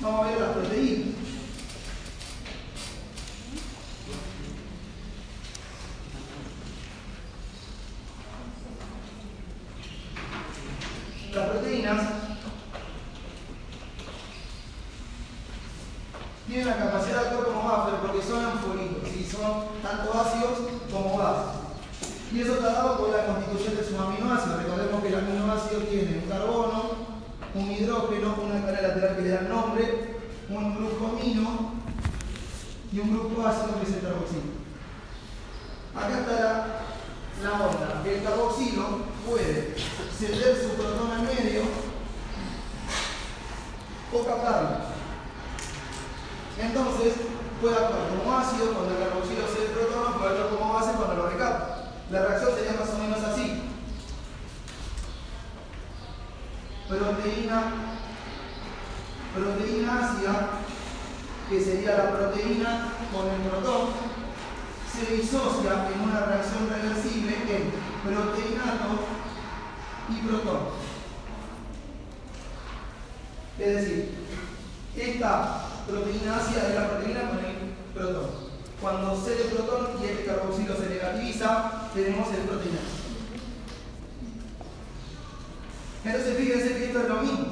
Vamos a ver las proteínas. Las proteínas tienen la capacidad de actuar como buffer porque son anfolitos y son tanto ácidos como bases. Y eso está dado por la constitución de sus aminoácidos. Recordemos que el aminoácido tiene un carbono, un hidrógeno, una cara lateral que le da nombre, un glucomino y un grupo ácido que es el carboxilo. Acá está la, la onda. El carboxilo puede ceder su protón al medio o captarlo. Entonces, puede actuar como ácido cuando el carboxilo se el protón, puede actuar como base cuando lo recapta. La reacción sería más o menos así. proteína, proteína ácida, que sería la proteína con el protón, se disocia en una reacción reversible en proteinato y protón. Es decir, esta proteína es la proteína con el protón. Cuando C de protón y este carboxilo se negativiza, tenemos el proteína. Entonces fíjense que esto es lo mismo.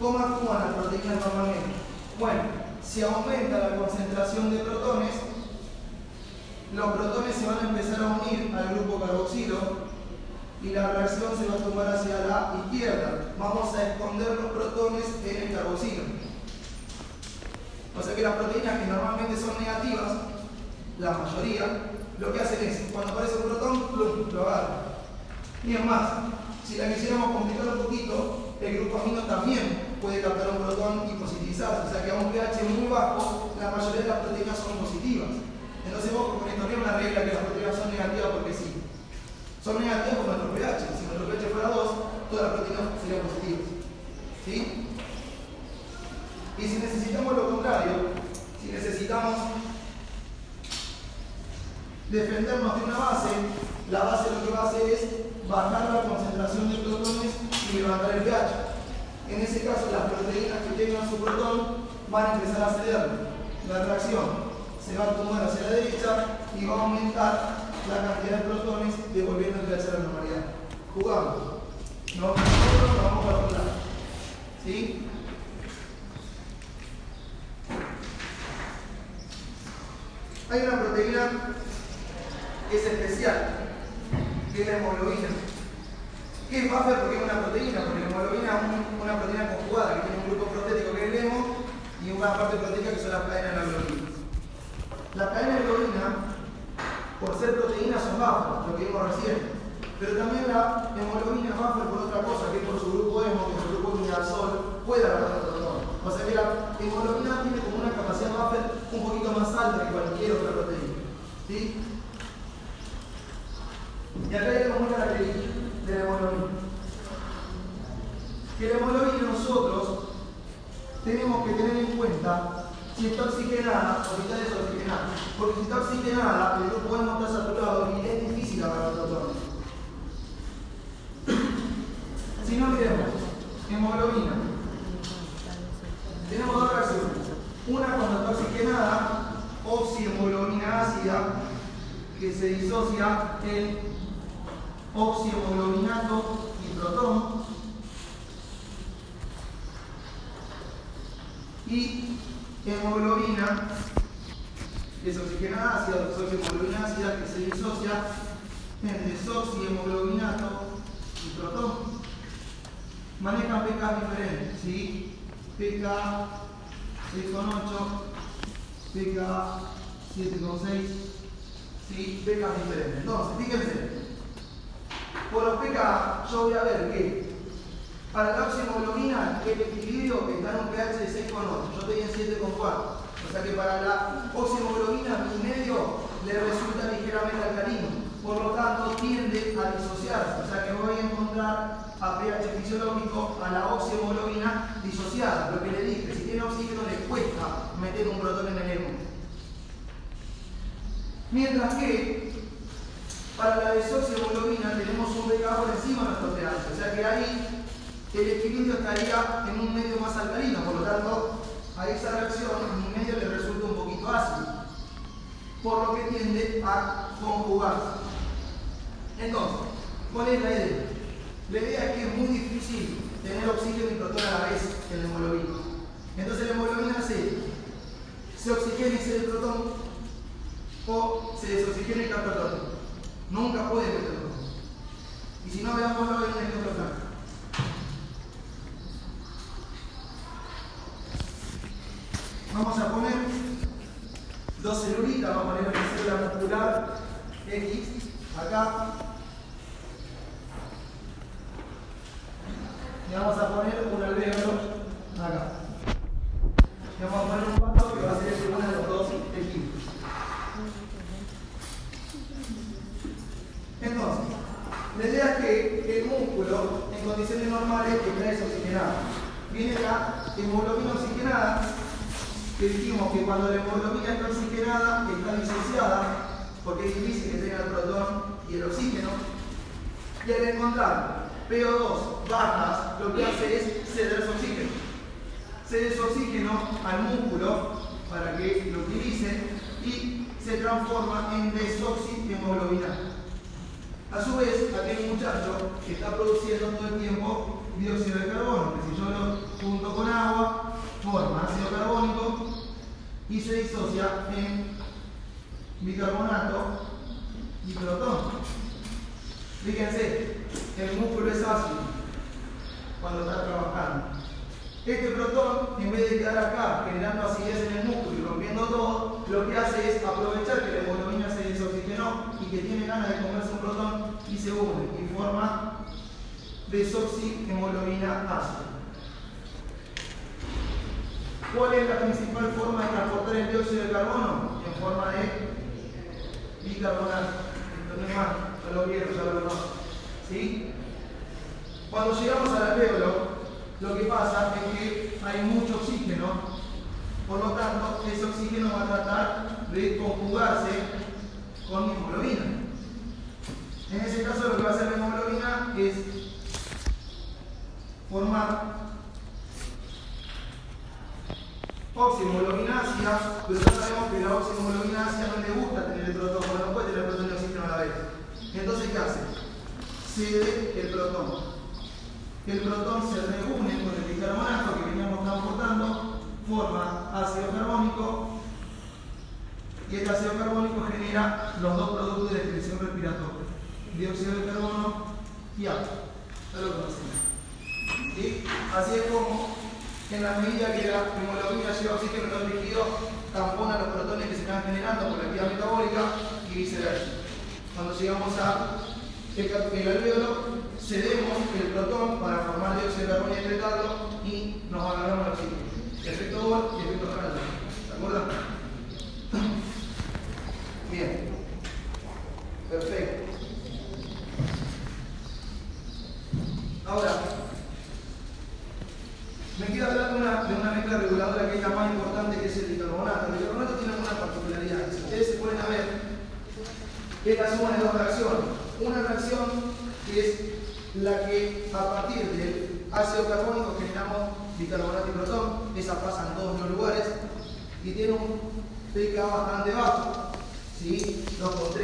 ¿Cómo actúan las proteínas normalmente? Bueno, si aumenta la concentración de protones, los protones se van a empezar a unir al grupo carboxilo y la reacción se va a tomar hacia la izquierda. Vamos a esconder los protones en el carboxilo. O sea que las proteínas que normalmente son negativas, la mayoría, lo que hacen es, cuando aparece un protón, plum, lo agarran. Y es más, si la quisiéramos complicar un poquito, el grupo amino también puede captar un protón y positivizarse. O sea que a un pH muy bajo, la mayoría de las proteínas son positivas. Entonces vos es una regla que las proteínas son negativas porque sí. Son negativas por nuestro pH. Si nuestro pH fuera 2, todas las proteínas serían positivas. ¿Sí? Y si necesitamos lo contrario, si necesitamos defendernos de una base, la base lo que va a hacer es bajar la concentración de protones y levantar el pH. En ese caso, las proteínas que tengan su protón van a empezar a ceder. La reacción se va a tomar hacia la derecha y va a aumentar la cantidad de protones devolviendo el pH a la normalidad. Jugamos. No, nosotros vamos para otro lado. ¿Sí? Hay una proteína que es especial, que es la hemoglobina. ¿Qué es buffer? Porque es una proteína, porque la hemoglobina es una proteína conjugada que tiene un grupo protético que es el hemo y una parte proteica que son las cadenas de la globina. Las cadenas de globina, por ser proteínas, son buffer, lo que vimos recién. Pero también la hemoglobina buffer por otra cosa, que es por su grupo hemo, que su grupo sol puede agarrar protón. O sea que la hemoglobina tiene como una capacidad buffer un poquito más alta que cualquier otra proteína. ¿Sí? Y acá hay una característica de la hemoglobina. Que la hemoglobina nosotros tenemos que tener en cuenta si está oxigenada o si está desoxigenada. Porque si está oxigenada, el grupo hemo está saturado y es difícil agarrar protones. Si no miremos, hemoglobina. Tenemos dos reacciones. Una cuando está oxigenada, oxihemoglobina ácida, que se disocia en oxihemoglobinato y protón. Y hemoglobina desoxigenada ácida, desoxihemoglobina ácida, que se disocia en desoxihemoglobinato y protón. Manejan pK diferentes, ¿sí? pK 6,8, pK 7,6, ¿sí? pK diferentes. Entonces, fíjense, por los pK yo voy a ver que para la oxihemoglobina el equilibrio está en un pH de 6,8, yo estoy en 7,4. O sea que para la oxihemoglobina mi medio le resulta ligeramente alcalino. Por lo tanto, tiende a disociarse. O sea que voy a encontrar a pH fisiológico a la oxihemoglobina disociada. Lo que le dije, si tiene oxígeno le cuesta meter un protón en el hemo. Mientras que para la desoxiemoglobina tenemos un por encima de nuestro pH. O sea que ahí el equilibrio estaría en un medio más alcalino. Por lo tanto, a esa reacción mi medio le resulta un poquito ácido. Por lo que tiende a conjugarse. Entonces, ¿cuál es la idea? La idea es que es muy difícil tener oxígeno y protón a la vez en la hemoglobina. Entonces la hemoglobina se, se oxigena y se protón o se desoxigena y capta protón. Nunca puede meter protón. Y si no, veamos en un ejemplo claro. Vamos a poner dos celulitas, vamos a poner una célula muscular X acá y vamos a poner un alveolo acá. Y vamos a poner un pato que va a ser el uno de los dos equipos. Entonces, la idea es que el músculo, encontramos condiciones normales está desoxigenada. Viene la hemoglobina oxigenada, que dijimos que cuando la hemoglobina está oxigenada está disociada, porque es difícil que tenga el protón y el oxígeno. Y al encontrar PO2 bajas, lo que hace es ceder su oxígeno. Cede su oxígeno al músculo para que lo utilice y se transforma en desoxihemoglobina. A su vez, un muchacho que está produciendo todo el tiempo dióxido de carbono, que si yo lo junto con agua, forma ácido carbónico y se disocia en bicarbonato y protón. Fíjense, el músculo es ácido cuando está trabajando. Este protón, en vez de quedar acá generando acidez en el músculo y rompiendo todo, lo que hace es aprovechar que la hemoglobina se desoxigenó y que tiene ganas de comerse un protón y se une y forma desoxihemoglobina ácida. ¿Cuál es la principal forma de transportar el dióxido de carbono? En forma de bicarbonato. Esto no es más, ya lo vieron, ya lo conocen. ¿Sí? Cuando llegamos al alvéolo, lo que pasa es que hay mucho oxígeno, por lo tanto, ese oxígeno va a tratar de conjugarse con hemoglobina. En ese caso, lo que va a hacer la hemoglobina es formar oximoglobinácea, pero ya sabemos que la oximoglobinácea no le gusta tener el protón, no puede tener el protón y oxígeno a la vez. Entonces, ¿qué hace? Cede el protón el protón se reúne con el bicarbonato que veníamos transportando, forma ácido carbónico y este ácido carbónico genera los dos productos de excreción respiratoria, dióxido de carbono y agua. Ya lo conocemos. ¿Sí? Así es como en la medida que la hemoglobina lleva oxígeno en los líquidos, tampona los protones que se están generando por la actividad metabólica y viceversa. Cuando llegamos a el cedemos el protón para formar dióxido de carbono y excretarlo y nos agarramos el oxígeno. Efecto Bohr y efecto Harald. ¿De acuerdo? Bien. Perfecto. Ahora, me queda hablar de una, de una mezcla reguladora que es la más importante, que es el bicarbonato. El bicarbonato tiene algunas particularidades. Si ustedes se ponen a ver, es la suma de dos reacciones. Una reacción que es la que a partir del ácido carbónico generamos y protón, esa pasa en todos los lugares y tiene un pK bastante bajo, ¿sí? 2,3.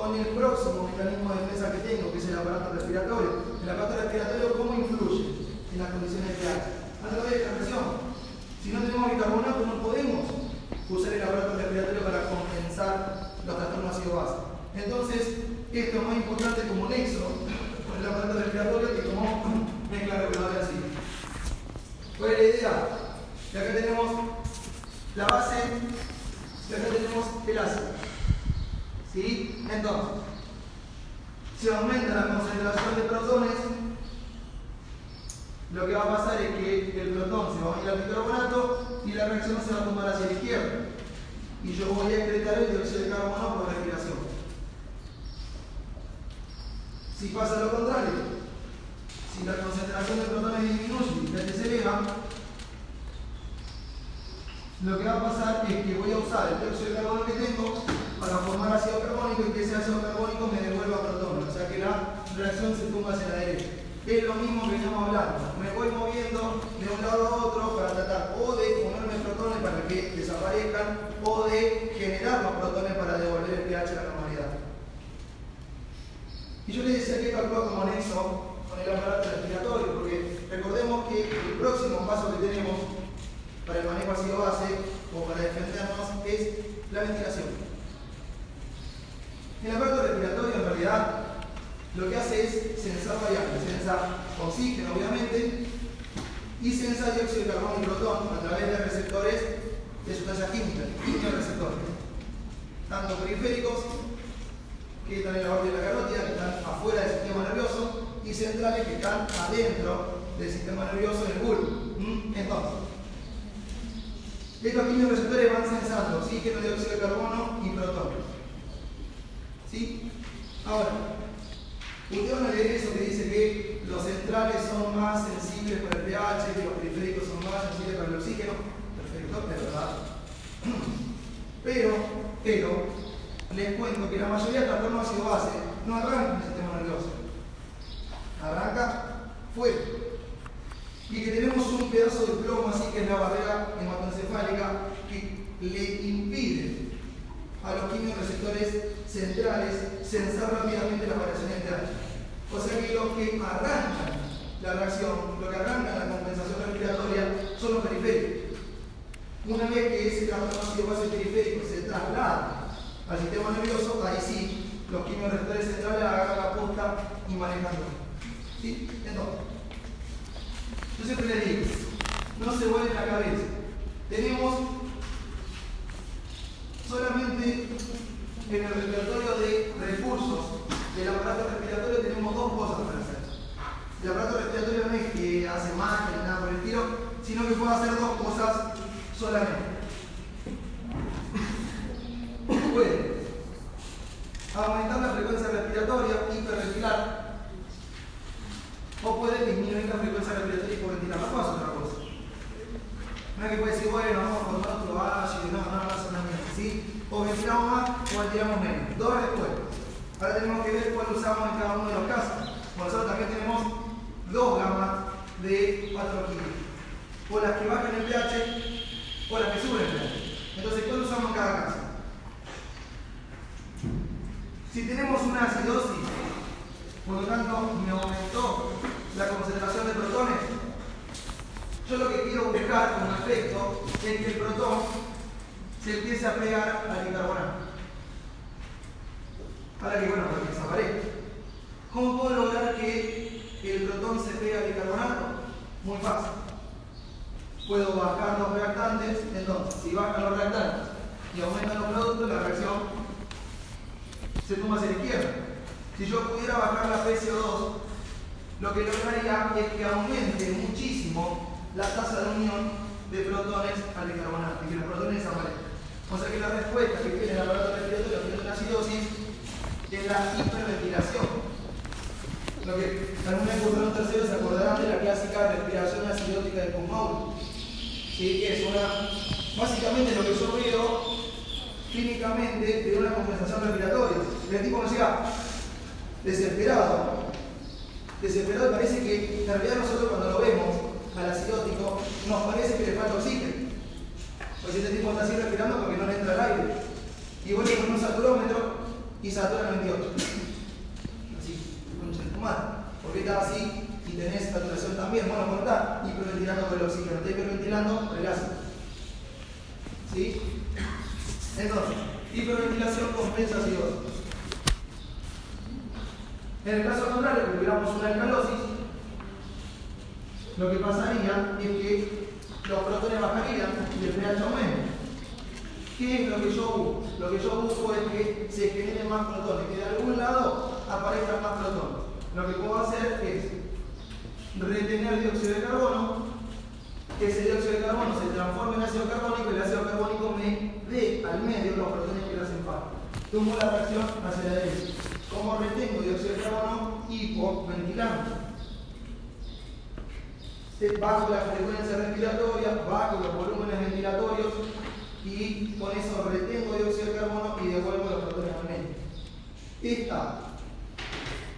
Con el próximo mecanismo de defensa que tengo, que es el aparato respiratorio. El aparato respiratorio, ¿cómo influye en las condiciones pH? A través de la presión. Si no tenemos bicarbonato, no podemos usar el aparato respiratorio para compensar los trastornos ácido-base. Entonces, esto es más importante como nexo con el aparato respiratorio que como mezcla reguladora así. ¿Cuál es la idea? Y acá tenemos la base y acá tenemos el ácido. ¿Sí? Entonces, si aumenta la concentración de protones, lo que va a pasar es que el protón se va a ir al bicarbonato y la reacción se va a tomar hacia la izquierda. Y yo voy a excretar el dióxido de carbono por respiración. Si pasa lo contrario, si la concentración de protones disminuye y la se eleva, lo que va a pasar es que voy a usar el dióxido de carbono que tengo para formar ácido carbónico y que ese ácido carbónico me devuelva protones, o sea que la reacción se ponga hacia la derecha. Es lo mismo que estamos hablando, me voy moviendo de un lado a otro para tratar o de ponerme protones para que desaparezcan o de generar los protones para devolver el pH a la normalidad. Y yo les decía que actúa como nexo con el aparato respiratorio, porque recordemos que el próximo paso que tenemos para el manejo ácido base o para defendernos es la ventilación. El aparato respiratorio en realidad lo que hace es censar variables, censa oxígeno obviamente y censa dióxido de carbono y protón a través de receptores de sustancias químicas, receptores, tanto periféricos que están en la orden de la carótida, que están afuera del sistema nervioso, y centrales que están adentro del sistema nervioso en el bulbo. ¿Mm? Entonces, estos receptores van censando oxígeno, dióxido de carbono y protones. ¿Sí? Ahora, ustedes van a leer eso que dice que los centrales son más sensibles para el pH, que los periféricos son más sensibles para el oxígeno. Perfecto, es verdad. Pero, pero, les cuento que la mayoría de trastornos ácido base no arranca en el sistema nervioso. Arranca fuera. Y que tenemos un pedazo de plomo así que es la barrera hematoencefálica que le impide a los quimioreceptores centrales censar rápidamente las variaciones de pH. O sea que los que arrancan la reacción, lo que arrancan la compensación respiratoria son los periféricos. Una vez que ese trastorno ácido base periférico se traslada al sistema nervioso, ahí sí, los quimiorreceptores centrales agarran la punta y manejan ¿Sí? Entonces, yo siempre les digo, no se vuelve la cabeza. Tenemos solamente en el repertorio de recursos del aparato respiratorio tenemos dos cosas para hacer. El aparato respiratorio no es que hace magia ni nada por el tiro, sino que puede hacer dos cosas solamente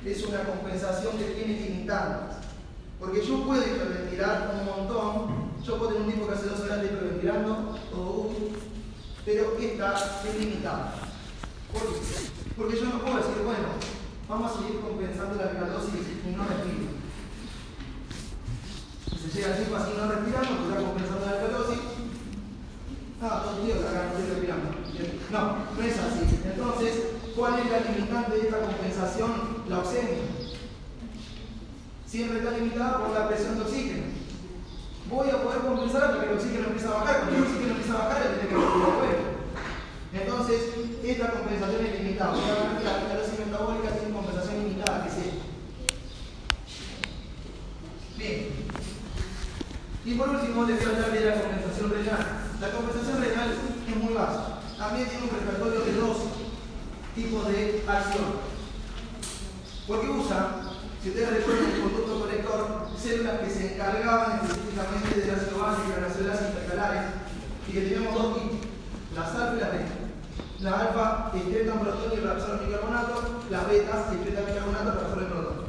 es una compensación que tiene limitantes. Porque yo puedo hiperventilar un montón, yo puedo tener un tipo que hace dos horas de hiperventilando, pero esta es limitada. ¿Por qué? Porque yo no puedo decir, bueno, vamos a seguir compensando la alcalosis y no respiro. Se llega al tipo así no respirando, porque está compensando la alcalosis. Ah, dos días acá no estoy respirando. No, no es así. Entonces, ¿cuál es la limitante de esta compensación? La oxemia. Siempre está limitada por la presión de oxígeno. Voy a poder compensar hasta que el oxígeno empieza a bajar. Cuando el oxígeno empieza a bajar, le tiene que respirar fuera. Entonces, esta compensación es limitada. Obviamente, la alcalosis metabólica tiene compensación limitada, que es Bien. Y por último, les voy a hablar de la compensación renal. La compensación renal es muy básica. También tiene un repertorio de dos tipos de acción. Porque usa, si ustedes recuerdan el conducto conector, células que se encargaban específicamente del ácido básico de las células intercalares, y que tenemos dos tipos, las alfa y las beta. La alfa excretan protón y reabsorben bicarbonato, las betas excretan bicarbonato y reabsorben protón.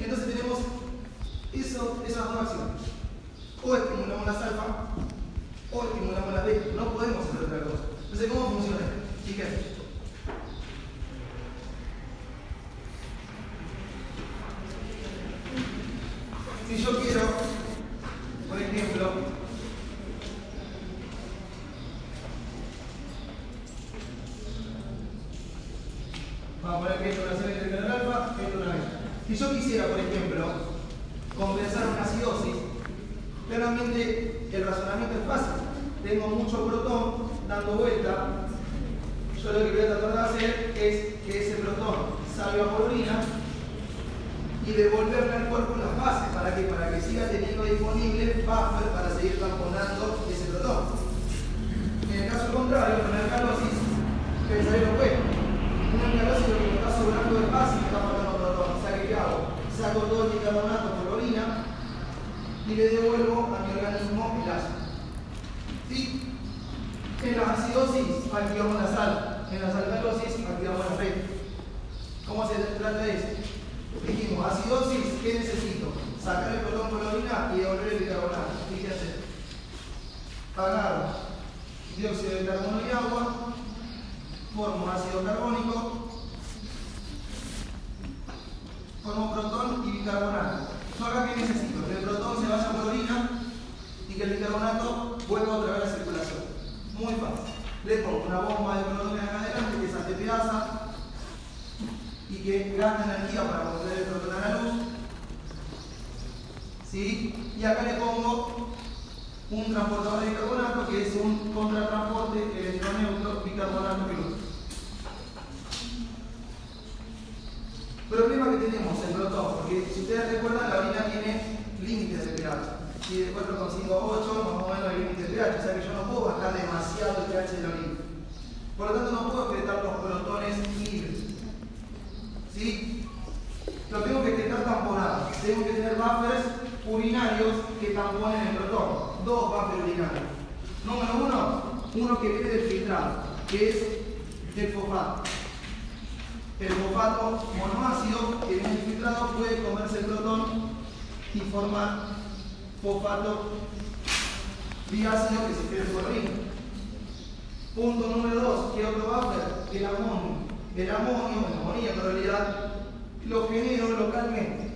Entonces tenemos eso, esas dos acciones. O estimulamos las alfa o estimulamos las beta. No podemos hacer otra cosa. Entonces, ¿cómo funciona esto? Fíjense. Si yo quiero, por ejemplo, vamos a poner que esto es una serie del alfa, esto es una beta. Si yo quisiera, por ejemplo, compensar una acidosis, claramente el razonamiento es fácil. Tengo mucho protón dando vuelta. Yo lo que voy a tratar de hacer es que ese protón salga por orina y devolverle al cuerpo las bases. ¿Para que Para que siga teniendo disponible buffer para seguir tamponando ese protón. En el caso contrario, con la que es lo bueno. Una alcalosis lo que me está sobrando es base y está matando protón. O sea que ¿qué hago? Saco todo el bicarbonato por la orina y le devuelvo a mi organismo el ácido. En la acidosis activamos la sal, en las alcalosis activamos la fe. ¿Cómo se trata de eso? Dijimos, acidosis, ¿qué necesito? Sacar el protón por orina y devolver el bicarbonato. Fíjense. Agarro dióxido de carbono y agua, formo ácido carbónico, formo protón y bicarbonato. Yo acá qué necesito? Que el protón se vaya por orina y que el bicarbonato vuelva otra vez a la circulación. Muy fácil. Le pongo una bomba de protones acá adelante que se antepedaza y que gasta energía para mover el protón a la luz. ¿Sí? Y acá le pongo un transportador de bicarbonato que es un contratransporte electroneutro bicarbonato piloto. Problema que tenemos el protón, porque si ustedes recuerdan, la orina tiene límites de pH. Y de 4,5 a 8 más o menos el límite de pH, o sea que yo no puedo bajar demasiado el pH de la orina. Por lo tanto, no puedo excretar los protones libres. ¿Sí? Lo tengo que estar tamponado. Tengo que tener buffers urinarios que tamponen el protón. Dos buffers urinarios. Número uno, uno que viene del filtrado, que es el fosfato. el fosfato monoácido que viene infiltrado puede comerse el protón y formar fosfato diácido que se escribe por orina. Punto número 2, ¿qué otro hacer? El amonio. El amonio, el amoníaco en realidad, lo genero localmente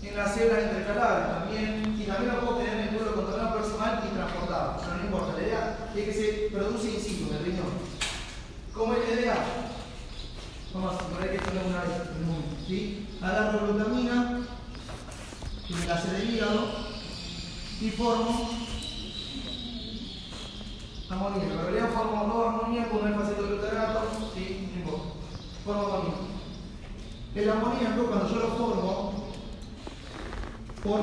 en las células intercalares también, y también lo puedo tener en el controlado proximal y transportado, pero no importa, la idea es que se produce in situ en el riñón. ¿Cómo es la? Vamos a suponer que esto es una vez, ¿sí? Agarro glutamina, que me la hace del hígado, y formo amoníaco. En realidad formo dos amoníacos, uno es faceto glutarato, ¿sí? El amoníaco, cuando yo lo formo, por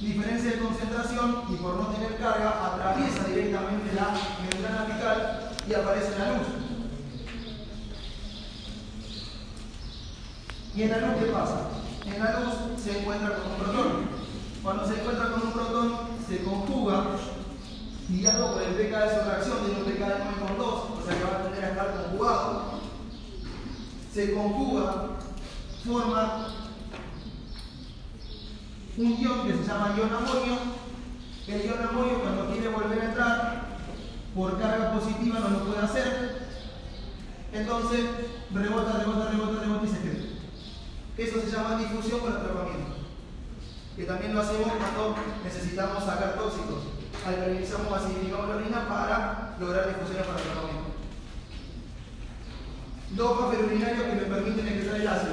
diferencia de concentración y por no tener carga, atraviesa directamente la membrana apical y aparece la luz. ¿Y en la luz qué pasa? En la luz se encuentra con un protón. Cuando se encuentra con un protón, se conjuga, guiado por el pK de su reacción, tiene un pK de 9,2, o sea que va a tener a estar conjugado. Se conjuga, forma un ion que se llama ion amonio. El ion amonio cuando quiere volver a entrar, por carga positiva no lo puede hacer. Entonces rebota, rebota, rebota, rebota y se queda. Eso se llama difusión por atrapamiento. Que también lo hacemos cuando necesitamos sacar tóxicos. Alcalinizamos acidificamos la orina para lograr difusiones para atrapamiento. Dos papeles urinarios que me permiten excretar el ácido.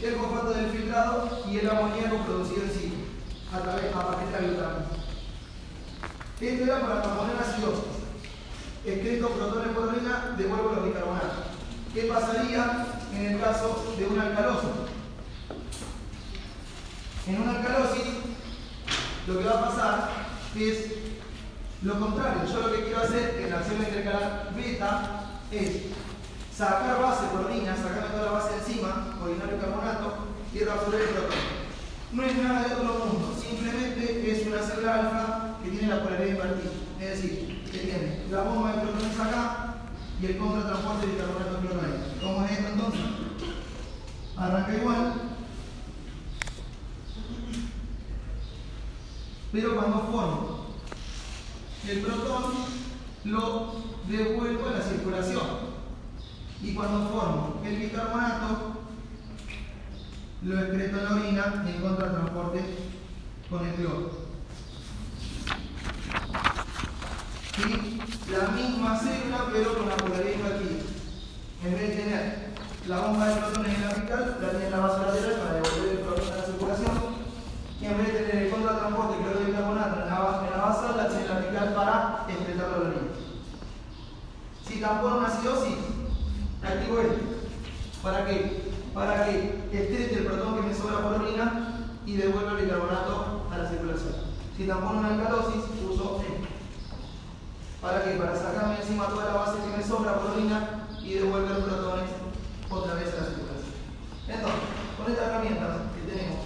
El fosfato del filtrado y el amoníaco producido en sí, a, través, partir de la glutamina. Esto era para componer acidosis. Excreto protones por orina, devuelvo los bicarbonatos. ¿Qué pasaría en el caso de una alcalosis? En una alcalosis, lo que va a pasar es lo contrario. Yo lo que quiero hacer en la acción intercalar beta es sacar base por orina, sacarme toda la base encima, ordinario carbonato, y reabsorber el protón. No es nada de otro mundo, simplemente es una célula alfa que tiene la polaridad invertida. Es decir, que tiene la bomba de protones acá y el contratransporte de carbonato cloro ahí. ¿Cómo es esto entonces? Arranca igual. Pero cuando formo el protón, lo devuelvo a la circulación. Y cuando formo el bicarbonato, lo excreto en la orina en contratransporte con el cloro. ¿Sí? La misma célula, pero con la polaridad invertida. En vez de tener la bomba de protones en la apical, la tiene en la base lateral para devolver el protón a la circulación. Y en vez de tener el contratransporte cloro de bicarbonato en la, base, en la basal, la tiene en la apical para excretar la orina. Si tampoco una acidosis, activo esto. ¿Para qué? Para que excrete el protón que me sobra por orina y devuelva el bicarbonato a la circulación. Si tampoco una alcalosis, uso esto. ¿Para qué? Para sacarme encima toda la base que me sobra por orina y devolver los protones otra vez a la circulación. Entonces, con estas herramientas que tenemos,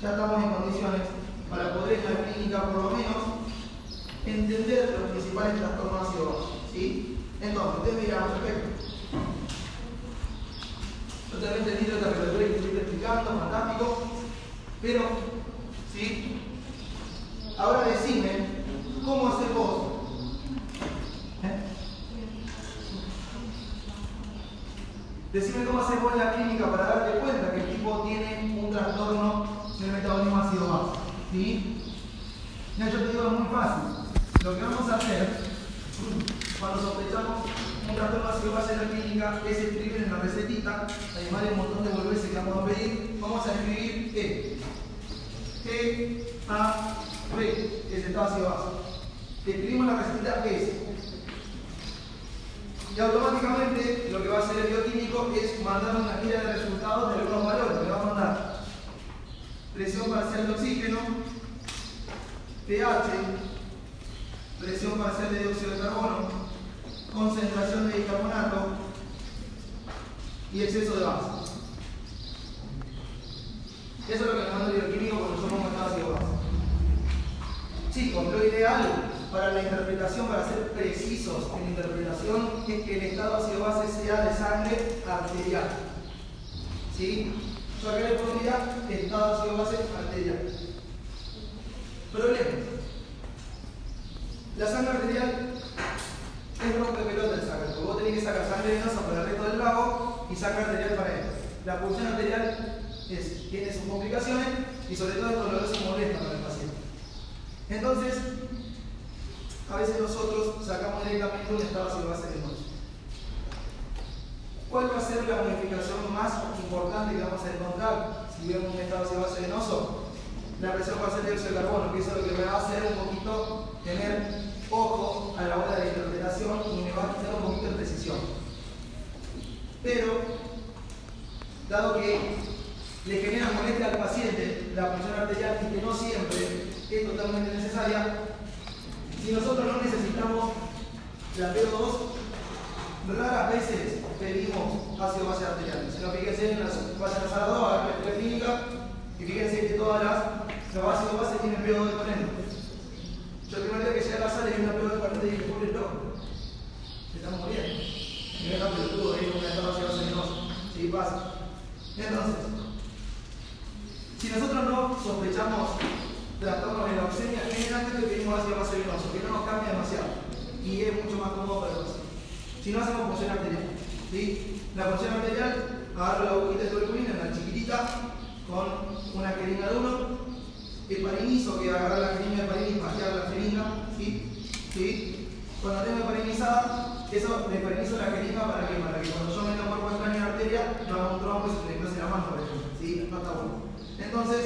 ya estamos en condiciones para poder en la clínica por lo menos entender los principales trastornos ácidos ¿sí? Entonces, ustedes dirán, perfecto. He entendido esta película que estoy explicando, fantástico. Pero, ¿sí? Ahora decime, ¿cómo hacer vos? ¿Eh? Decime cómo hacer vos en la clínica para darte cuenta que el tipo tiene un trastorno del metabolismo ácido base. ¿Sí? Ya yo te digo, es muy fácil. Lo que vamos a hacer cuando sospechamos un trastorno ácido base en la clínica es escribir en la recetita, además de un montón de volverse que vamos a pedir, vamos a escribir E. E, A, B, es el ácido base. Escribimos la recetita S. Y automáticamente lo que va a hacer el bioquímico es mandar una guía de resultados de algunos valores. Le va a mandar presión parcial de oxígeno, pH, presión parcial de dióxido de carbono, concentración de bicarbonato y exceso de base. Eso es lo que nos manda el bioquímico cuando somos ácido base. Chicos, lo ideal para la interpretación, para ser precisos en la interpretación, es que el estado ácido base sea de sangre arterial. ¿Sí? Yo acá le pondría estado ácido base arterial. Problema. La sangre arterial es rompe pelota de sangre. Porque vos tenés que sacar sangre venosa para el resto del vago y sangre arterial para él. La función arterial tiene sus complicaciones y sobre todo es doloroso y molesta para el paciente. Entonces, a veces nosotros sacamos directamente un estado ácido base venoso. ¿Cuál va a ser la modificación más importante que vamos a encontrar si vemos un estado ácido base venoso? La presión a ser dióxido de carbono, que es lo que me va a hacer un poquito tener ojo a la hora de la interpretación y me va a quitar un poquito de precisión. Pero, dado que le genera molestia al paciente la función arterial y que no siempre es totalmente necesaria, si nosotros no necesitamos la PO2, raras veces pedimos ácido base arterial. Si no, fíjense en las, vayan a la 2, a la clínica, y fíjense que todas las, los ácidos base tienen PO2 de 40. Yo el que llegué a la sala y una PO2 de 40 y dije, pobre loco, se están muriendo. Y me dejan pelotudo, ahí una etapa ácido base venoso. Sí, pasa. Entonces, si nosotros no sospechamos trastornos en la ausencia, generalmente pedimos ácido base venoso, que no nos cambia demasiado y es mucho más cómodo para el. Si no hacemos función arterial, ¿sí? la función arterial, agarro la agujita de tuberculina, una chiquitita, con una jeringa de uno, heparinizo, que agarrar la jeringa de heparin y pasear la jeringa, ¿sí? ¿sí? Cuando tengo heparinizada, eso le heparinizo la jeringa para que, para que cuando yo un cuerpo extraño en la arteria, no haga un trombo y se me desplace la mano, por ejemplo, ¿sí? Está bueno. Entonces,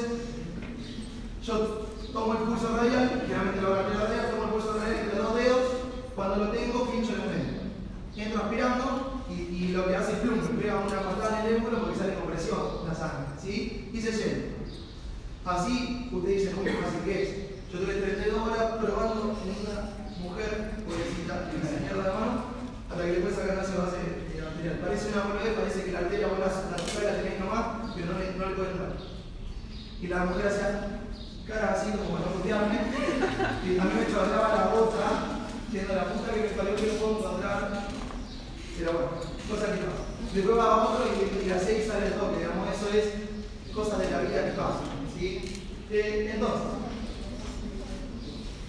yo tomo el pulso radial, generalmente lo hago radial, tomo el pulso radial entre dos dedos, cuando lo tengo, pincho en el medio. Entro aspirando y, y, lo que hace es plum, me pega una patada en el émbolo porque sale con presión la sangre, ¿sí? Y se llena. Así, ustedes dicen, muy fácil que es. Yo tuve 32 horas probando en una mujer, pobrecita, que me enseñó la mano, hasta que después sacar ácido base arterial. Parece una boludez, parece que la arteria vos la, la, la tenés nomás, pero no le, no le entrar. Y la mujer hacía cara así como no putearme, y a mí me chorreaba la boca siendo la puta que me parió que no puedo encontrar. Pero bueno, cosa que pasa. Después va a otro y, y la 6 sale el toque, digamos, eso es cosa de la vida que pasa. Eh, entonces,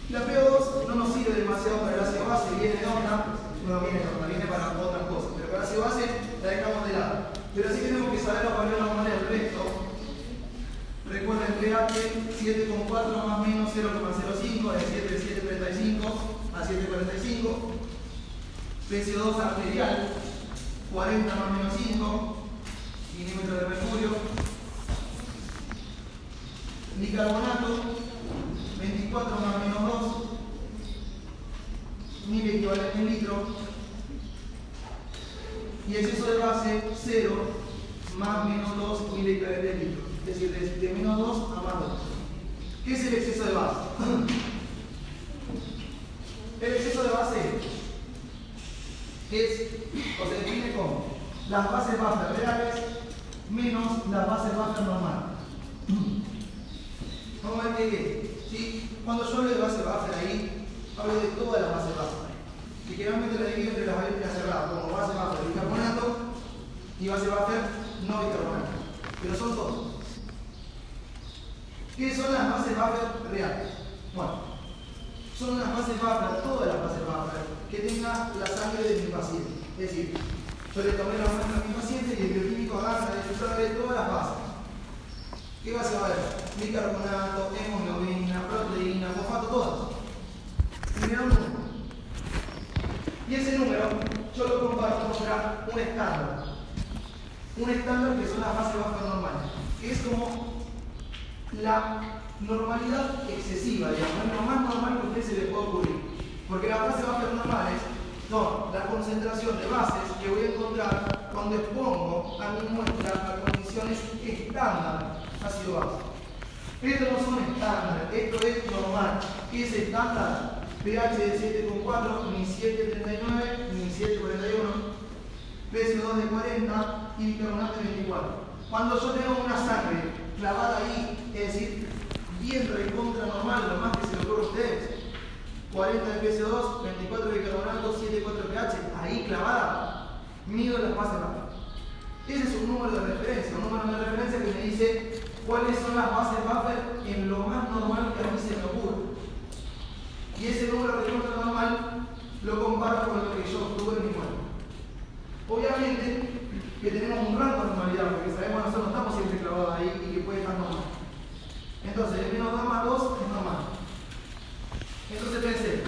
la PO2 no nos sirve demasiado para el ácido base, viene de onda, no viene de onda, viene para otras cosas, pero para el ácido base la dejamos de lado. Pero sí tenemos que saber para una manera el resto. Recuerden pH 7,4 más menos 0,05 de 7 de 735 a 745. PCO2 arterial 40 más menos 5 milímetros de mercurio. Bicarbonato 24 más menos 2 mil equivalente en litro. Y exceso de base 0 más menos 2 mil equivalente en litro. Es decir, de, de menos 2 a más 2. ¿Qué es el exceso de base? El exceso de base es, o se define como las bases bajas reales menos las bases bajas normales. ¿Sí? Cuando yo hablo de base baja ahí, hablo de todas las bases bajas. Que generalmente la divido entre las variables cerradas, como base de bicarbonato y base baja no bicarbonato. Pero son dos. ¿Qué son las bases bajas reales? Bueno, son las bases bajas, todas las bases bajas, que tenga la sangre de mi paciente. Es decir, yo le tomé la muestra a mi paciente y el bioquímico agarra y yo de todas las bases. ¿Qué base va a haber? Bicarbonato, hemoglobina, proteína, fosfato, todas. Y me un número. Y ese número yo lo comparto contra un estándar. Un estándar que son las bases bajas normales, que es como la normalidad excesiva, digamos, lo más normal que a usted se le puede ocurrir. Porque las bases bajas normales son la concentración de bases que voy a encontrar cuando expongo a mi muestra a condiciones estándar ácido base. Estos no son estándar, esto es normal. ¿Qué es estándar? pH de 7,4, ni 7,39, ni 7,41, PCO2 de 40 y bicarbonato de 24. Cuando yo tengo una sangre clavada ahí, es decir, bien recontra normal, lo más que se ocurre a ustedes, 40 de PSO2, 24 de bicarbonato, 7,4 pH, ahí clavada, mido las buffer. Ese es un número de referencia, un número de referencia que me dice cuáles son las bases buffer en lo más normal que a mí se me ocurre. Y ese número de normal lo comparo con lo que yo obtuve en mi cuenta. Obviamente que tenemos un rango de normalidad, porque sabemos que nosotros no estamos siempre clavados ahí y que puede estar normal. Entonces, el menos 2 más 2 es normal. Entonces pensé,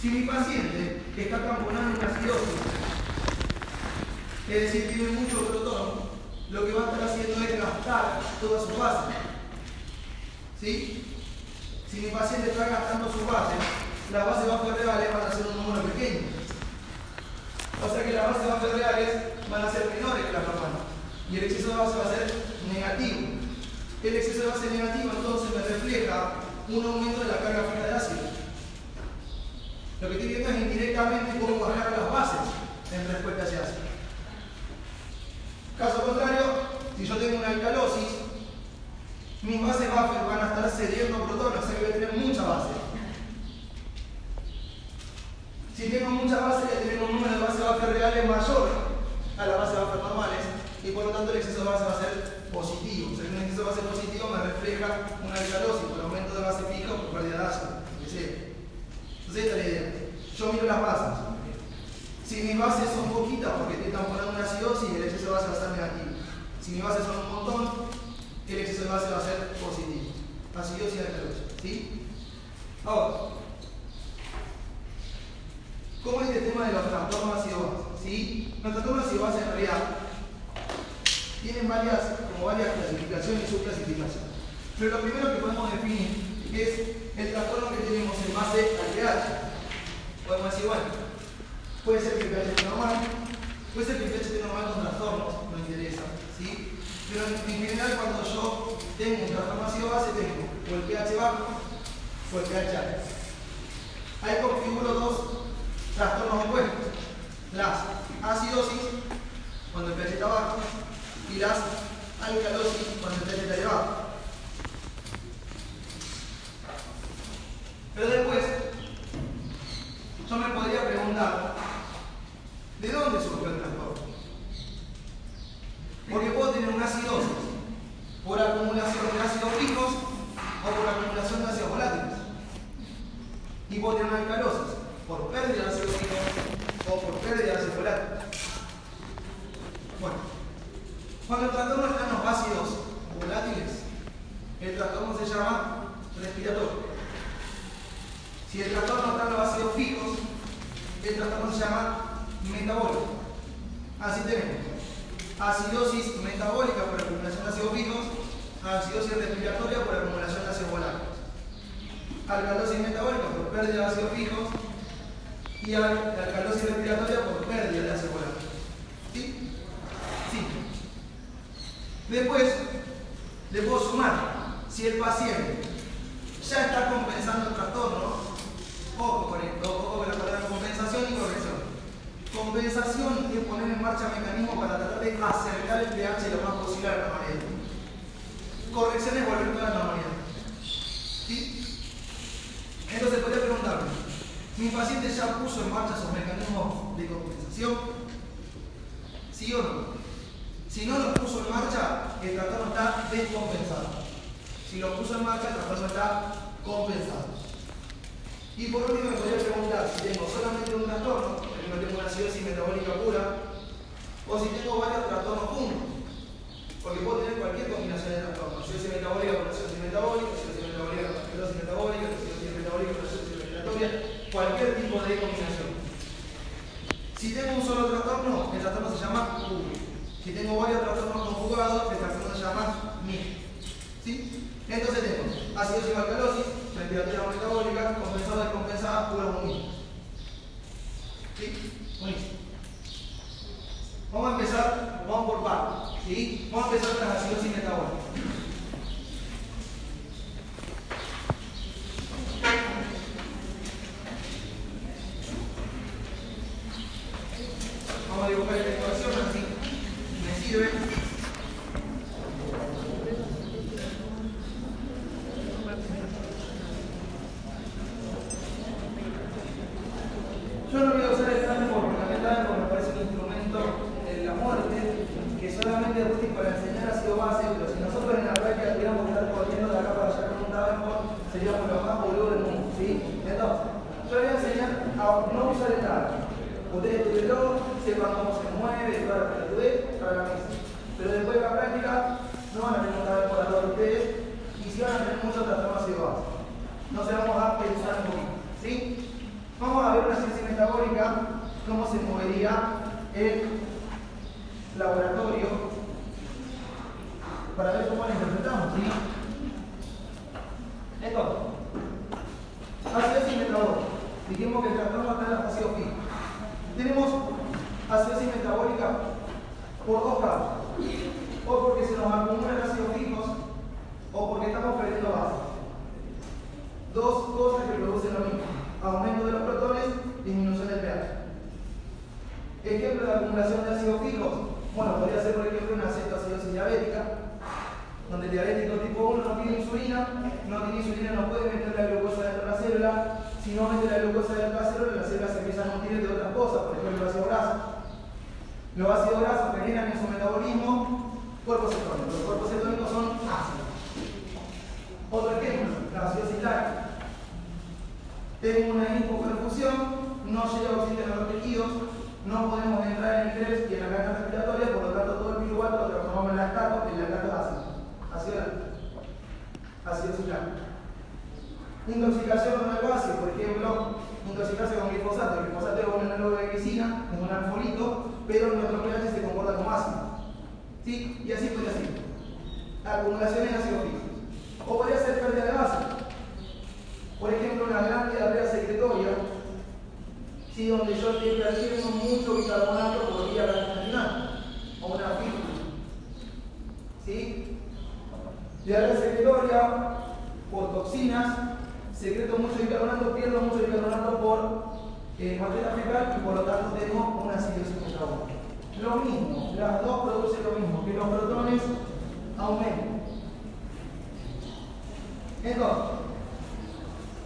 si mi paciente que está tamponando una acidosis, es decir, tiene mucho protón, lo que va a estar haciendo es gastar toda su base. ¿Sí? Si mi paciente está gastando su base, las bases reales van a ser un número pequeño. O sea que las bases reales van a ser menores que las normales. Y el exceso de base va a ser negativo. El exceso de base negativo entonces me refleja un aumento de la carga fija de ácido. Lo que estoy viendo es indirectamente cómo bajar las bases en respuesta a ese ácido. Caso contrario, si yo tengo una alcalosis, mis bases buffer van a estar cediendo protones, o sea que voy a tener mucha base. Si tengo mucha base, voy a tener un número de bases buffer reales mayor a las bases buffer normales y por lo tanto el exceso de base va a ser positivo. O sea, un exceso de base positivo me refleja una alcalosis por aumento de base fija o por pérdida de ácido, Entonces esta es la idea. Yo miro las bases. Si mis bases son poquitas porque estoy tamponando una acidosis, el exceso de base va a ser negativo. Si mis bases son un montón, el exceso de base va a ser positivo. Acidosis y alcalosis. ¿Sí? Ahora, ¿cómo es este tema de los trastornos ácido-base? ¿Sí? Los trastornos ácido-base en realidad tienen varias, como varias clasificaciones y subclasificaciones. Pero lo primero que podemos definir es el trastorno que tenemos en base al pH. Podemos decir, bueno, puede ser que el pH esté normal, puede ser que el pH esté normal con trastornos, no interesa, ¿sí? Pero en, general cuando yo tengo un trastorno ácido base tengo o el pH bajo o el pH alto. Ahí configuro dos trastornos opuestos. Las acidosis, cuando el pH está bajo, y las alcalosis cuando el pH está elevado. Pero después, yo me podría preguntar, ¿de dónde surgió el trastorno? Porque puedo tener una acidosis por acumulación de ácidos fijos o por acumulación de ácidos volátiles. Y puedo tener una alcalosis por pérdida de ácidos fijos o por pérdida de ácidos volátiles. Bueno. Cuando el trastorno está en los ácidos volátiles, el trastorno se llama respiratorio. Si el trastorno está en los ácidos fijos, el trastorno se llama metabólico. Así tenemos acidosis metabólica por acumulación de ácidos fijos, acidosis respiratoria por acumulación de ácidos volátiles, alcalosis metabólica por pérdida de ácidos fijos y alcalosis respiratoria por pérdida de ácidos volátiles. ¿Sí? Sí. Después, le puedo sumar, si el paciente ya está compensando el trastorno, ojo con esto, ojo con la palabra compensación y corrección. Compensación es poner en marcha mecanismos para tratar de acercar el pH lo más posible a la normalidad. Corrección es volver a la normalidad. ¿Sí? Entonces podría preguntarme, ¿mi paciente ya puso en marcha esos mecanismos de compensación? ¿Sí o no? Si no lo puso en marcha, el trastorno está descompensado. Si lo puso en marcha, el trastorno está compensado. Y por último me podría preguntar si tengo solamente un trastorno, tengo una acidosis metabólica pura, o si tengo varios trastornos juntos. Porque puedo tener cualquier combinación de trastornos. Acidosis metabólica con acidosis metabólica, acidosis metabólica con acidosis metabólica, acidosis metabólica con acidosis respiratoria, cualquier tipo de combinación. Si tengo un solo trastorno, el trastorno se llama público. Si tengo varios trastornos conjugados, el trastorno se llama MIG. ¿Sí? Entonces tengo acidosis o alcalosis, respiratoria metabólica, compensada, descompensada, pura o ¿Sí? Buenísimo. Vamos a empezar, vamos por partes. ¿Sí? Vamos a empezar con las acidosis metabólicas.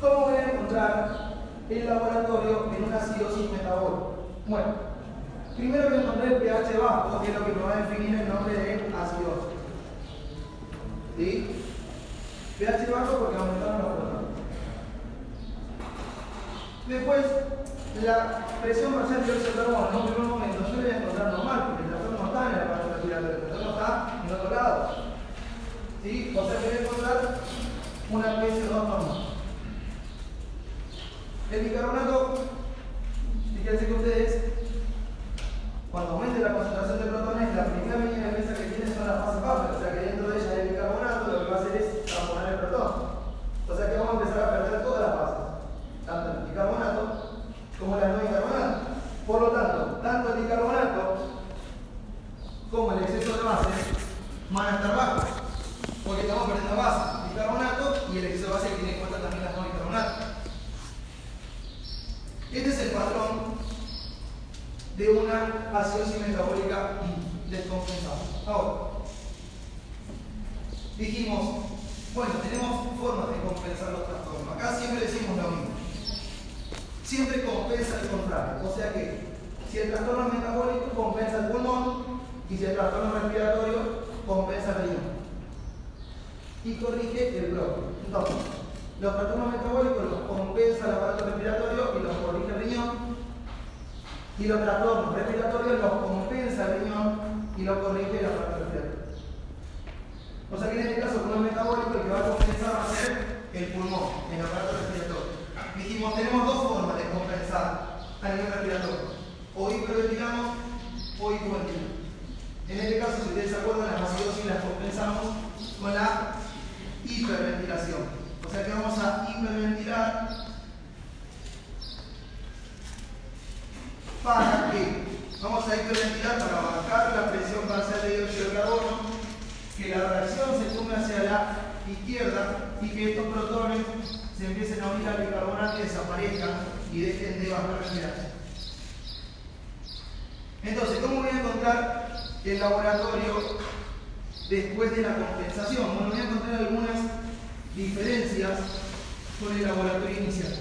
¿Cómo voy a encontrar el laboratorio en una acidosis metabólica? Bueno, primero voy a encontrar el pH bajo, que es lo que me va a definir el nombre de acidosis. ¿Sí? pH bajo porque aumentaron los protones. Después, la presión parcial de carbono en un primer momento yo voy a encontrar normal, porque el trastorno no está en la parte respiratoria, el trastorno está en otro lado. ¿Sí? O sea que voy a encontrar una PSO2 normal. El bicarbonato, fíjense que ustedes, cuando aumente la concentración de protones, la primera línea de mesa que tiene son las fases bajas, o sea que dentro de ella hay bicarbonato, lo que va a hacer es transformar el protón. O sea que vamos a empezar a perder todas las fases, tanto el bicarbonato como la no bicarbonato. Por lo tanto, tanto el bicarbonato como el exceso de base van a estar bajos, porque estamos perdiendo base, bicarbonato y el exceso de base que tiene en cuenta también las no bicarbonato. Este es el patrón de una acidosis metabólica descompensada. Ahora, dijimos, bueno, tenemos formas de compensar los trastornos. Acá siempre decimos lo mismo. Siempre compensa el contrario. O sea que si el trastorno metabólico, compensa el pulmón y si el trastorno es respiratorio, compensa el riñón. Y corrige el bloque. Entonces, los trastornos metabólicos los compensa el aparato respiratorio y los corrige el riñón. Y los trastornos respiratorios los compensa el riñón y los corrige el aparato respiratorio. O sea que en este caso, como es metabólico, el que va a compensar va a ser el pulmón, el aparato respiratorio. Dijimos, tenemos dos formas de compensar a nivel respiratorio. O hiperventilamos o hipoventilamos. En este caso, si ustedes se acuerdan, las acidosis las compensamos con la hiperventilación. O sea que vamos a hiperventilar para que vamos a hiperventilar para bajar la presión parcial de dióxido de carbono, que la reacción se tome hacia la izquierda y que estos protones se empiecen a unir al bicarbonato y desaparezcan y dejen de bajar pH. Entonces, ¿cómo voy a encontrar el laboratorio después de la compensación? Bueno, voy a encontrar algunas diferencias con el laboratorio inicial.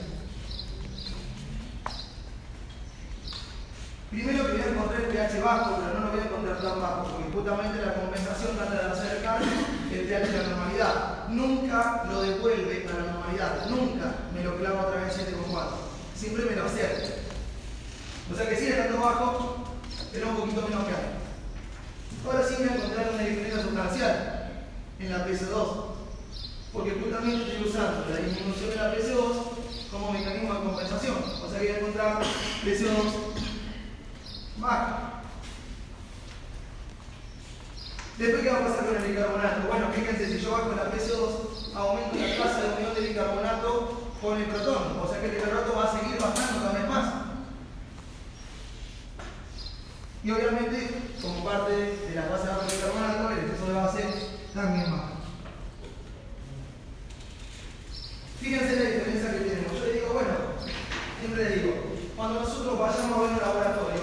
Primero que voy a encontrar el pH bajo, pero no lo voy a encontrar tan bajo, porque justamente la compensación trata de acercar el pH a la normalidad. Nunca lo devuelve a la normalidad, nunca me lo clavo otra vez 7,4. Siempre me lo acerca. O sea que sigue estando bajo, pero un poquito menos alto. Ahora sí voy a encontrar una diferencia sustancial en la PC2, porque justamente estoy usando la disminución de la PC2 como mecanismo de compensación. O sea que voy a encontrar PC2 baja. Después, ¿qué va a pasar con el bicarbonato? Bueno, fíjense, si yo bajo la PC2, aumento la tasa de unión de bicarbonato con el protón. O sea que el bicarbonato va a seguir bajando cada vez más. Y obviamente, como parte de la base de bicarbonato, el exceso de base también baja. Fíjense la diferencia que tenemos. Yo le digo, bueno, siempre le digo, cuando nosotros vayamos a ver un laboratorio,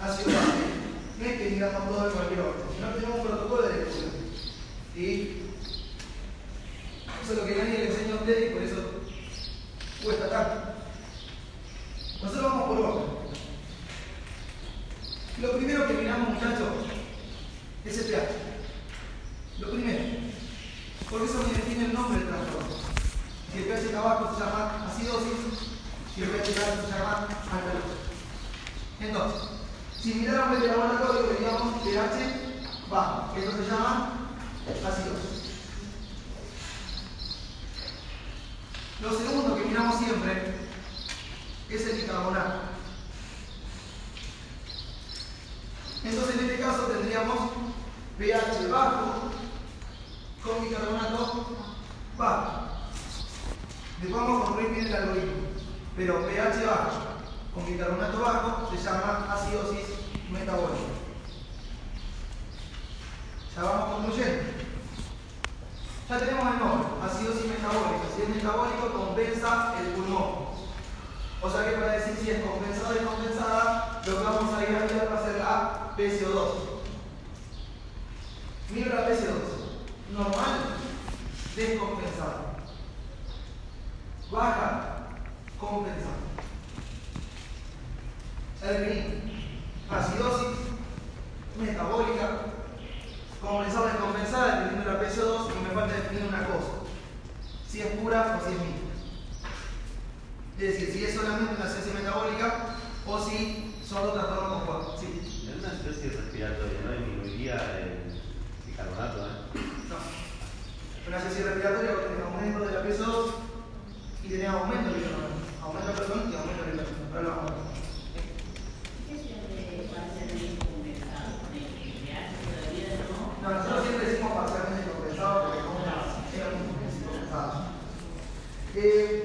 base, no es que digamos todo en cualquier orden, sino que tenemos un protocolo de lectura. ¿Sí? Eso es lo que nadie le enseña a usted y por eso cuesta tanto. Nosotros vamos por orden. Lo primero que miramos, muchachos, es el pH. Lo primero. Por eso me define el nombre del trastorno. Si el pH está abajo se llama acidosis, si el pH está se llama alcalosis. Entonces, si miráramos el laboratorio, veríamos pH bajo. Esto se llama acidosis. Lo segundo que miramos siempre es el bicarbonato. Entonces en este caso tendríamos pH bajo con bicarbonato bajo. Después vamos a construir bien el algoritmo. Pero pH bajo con bicarbonato bajo se llama acidosis metabólica. Ya vamos concluyendo. Ya tenemos el nombre, acidosis metabólica. Si es metabólico, compensa el pulmón. O sea que para decir si es compensada o descompensada, lo que vamos a ir a ver va a ser la PCO2. Mira la PCO2. Normal, descompensada. Baja, compensada. Ya definí. Acidosis, metabólica, compensada, descompensada, dependiendo de la PCO2, y me falta definir una cosa. Si es pura o si es mixta. Es decir, si es solamente una acidosis metabólica o si son dos trastornos compuestos. Sí. En una especie respiratoria, ¿no? Disminuiría el bicarbonato, ¿eh? No. Una acidosis respiratoria porque tiene aumento de la PCO2 y tiene aumento del bicarbonato. Aumento del perdón y aumento del bicarbonato. Ahora lo vamos a ver. No, nosotros siempre decimos parcialmente compensado porque como era muy compensado. Eh,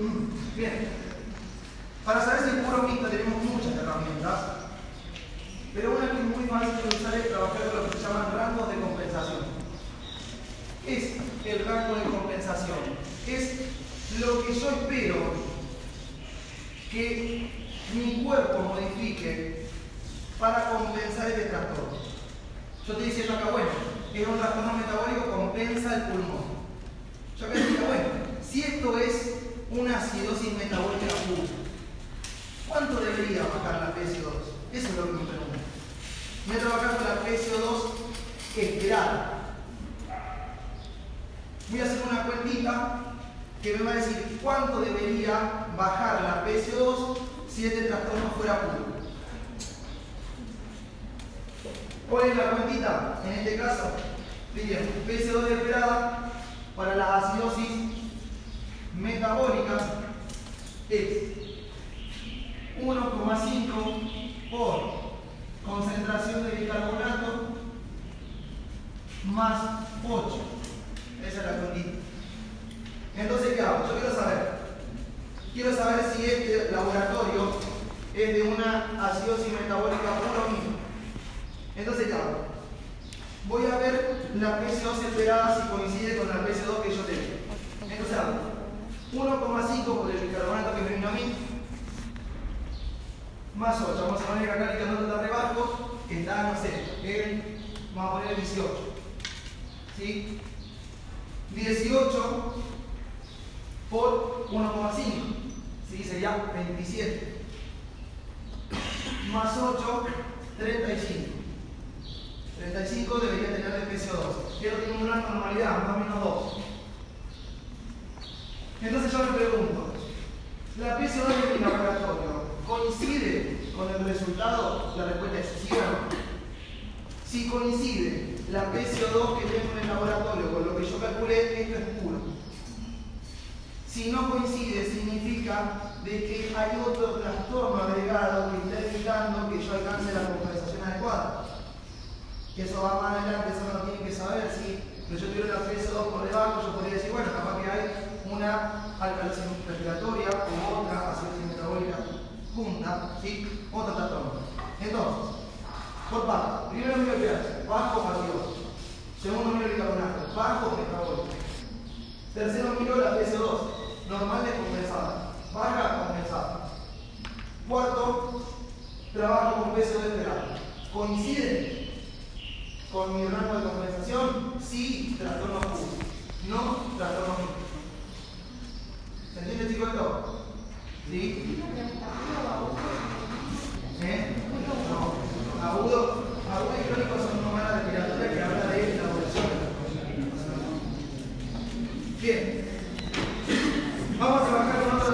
bien. Para saber si es puro mixto tenemos muchas herramientas, pero una que es muy fácil de usar es trabajar con lo que se llaman rangos de compensación. ¿Qué es el rango de compensación? Es lo que yo espero que mi cuerpo modifique para compensar este trastorno. Yo estoy diciendo acá, bueno, es un trastorno metabólico, compensa el pulmón. Yo acá diría, bueno, si esto es una acidosis metabólica pura, ¿cuánto debería bajar la PCO2? Eso es lo que me pregunto. Voy a trabajar con la PCO2 esperada. Voy a hacer una cuentita que me va a decir cuánto debería bajar la PCO2 si este trastorno fuera puro. ¿Cuál es la cuentita? En este caso, diríamos PCO2 esperada para las acidosis metabólicas es 1,5 por concentración de bicarbonato más 8. Esa es la cuentita. Entonces, ¿qué hago? Yo quiero saber. Quiero saber si este laboratorio es de una acidosis metabólica mixta. Entonces, ¿qué hago? Voy a ver la PCO2 esperada si coincide con la PC2 que yo tengo. Entonces hago 1,5 por el bicarbonato que me vino a mí, más 8. Vamos a poner acá el bicarbonato está rebajo, que está, no sé, en, vamos a poner 18. ¿Sí? 18 por 1,5. ¿Sí? Sería 27. Más 8, 35. 35 debería tener de PCO2. Quiero tener una normalidad, más o menos 2. Entonces yo me pregunto, ¿la PCO2 de mi laboratorio coincide con el resultado? La respuesta es sí. Si coincide la PCO2 que tengo en el laboratorio con lo que yo calculé, esto es puro. Si no coincide, significa de que hay otro trastorno agregado que está evitando que yo alcance la compensación adecuada. Que eso va más adelante, eso no lo tienen que saber. Si yo tuviera una PCO2 por debajo, yo podría decir, bueno, capaz que hay una alcalización respiratoria o otra junta, ¿sí? Otro trastorno. Entonces, por parte, primero miro pH, bajo gaseoso. Segundo miro bicarbonato, bajo metabólico. Tercero miro la PCO2, normal descompensada, baja compensada. Cuarto, trabajo con peso de esperado. ¿Coinciden con mi rango de compensación? Sí, trastorno agudo. No, trastorno mixto. ¿Se entiende, esto? ¿Sí? ¿Eh? No. Agudo, agudo y crónico son nomás la literatura que habla de la evolución. Bien. Vamos a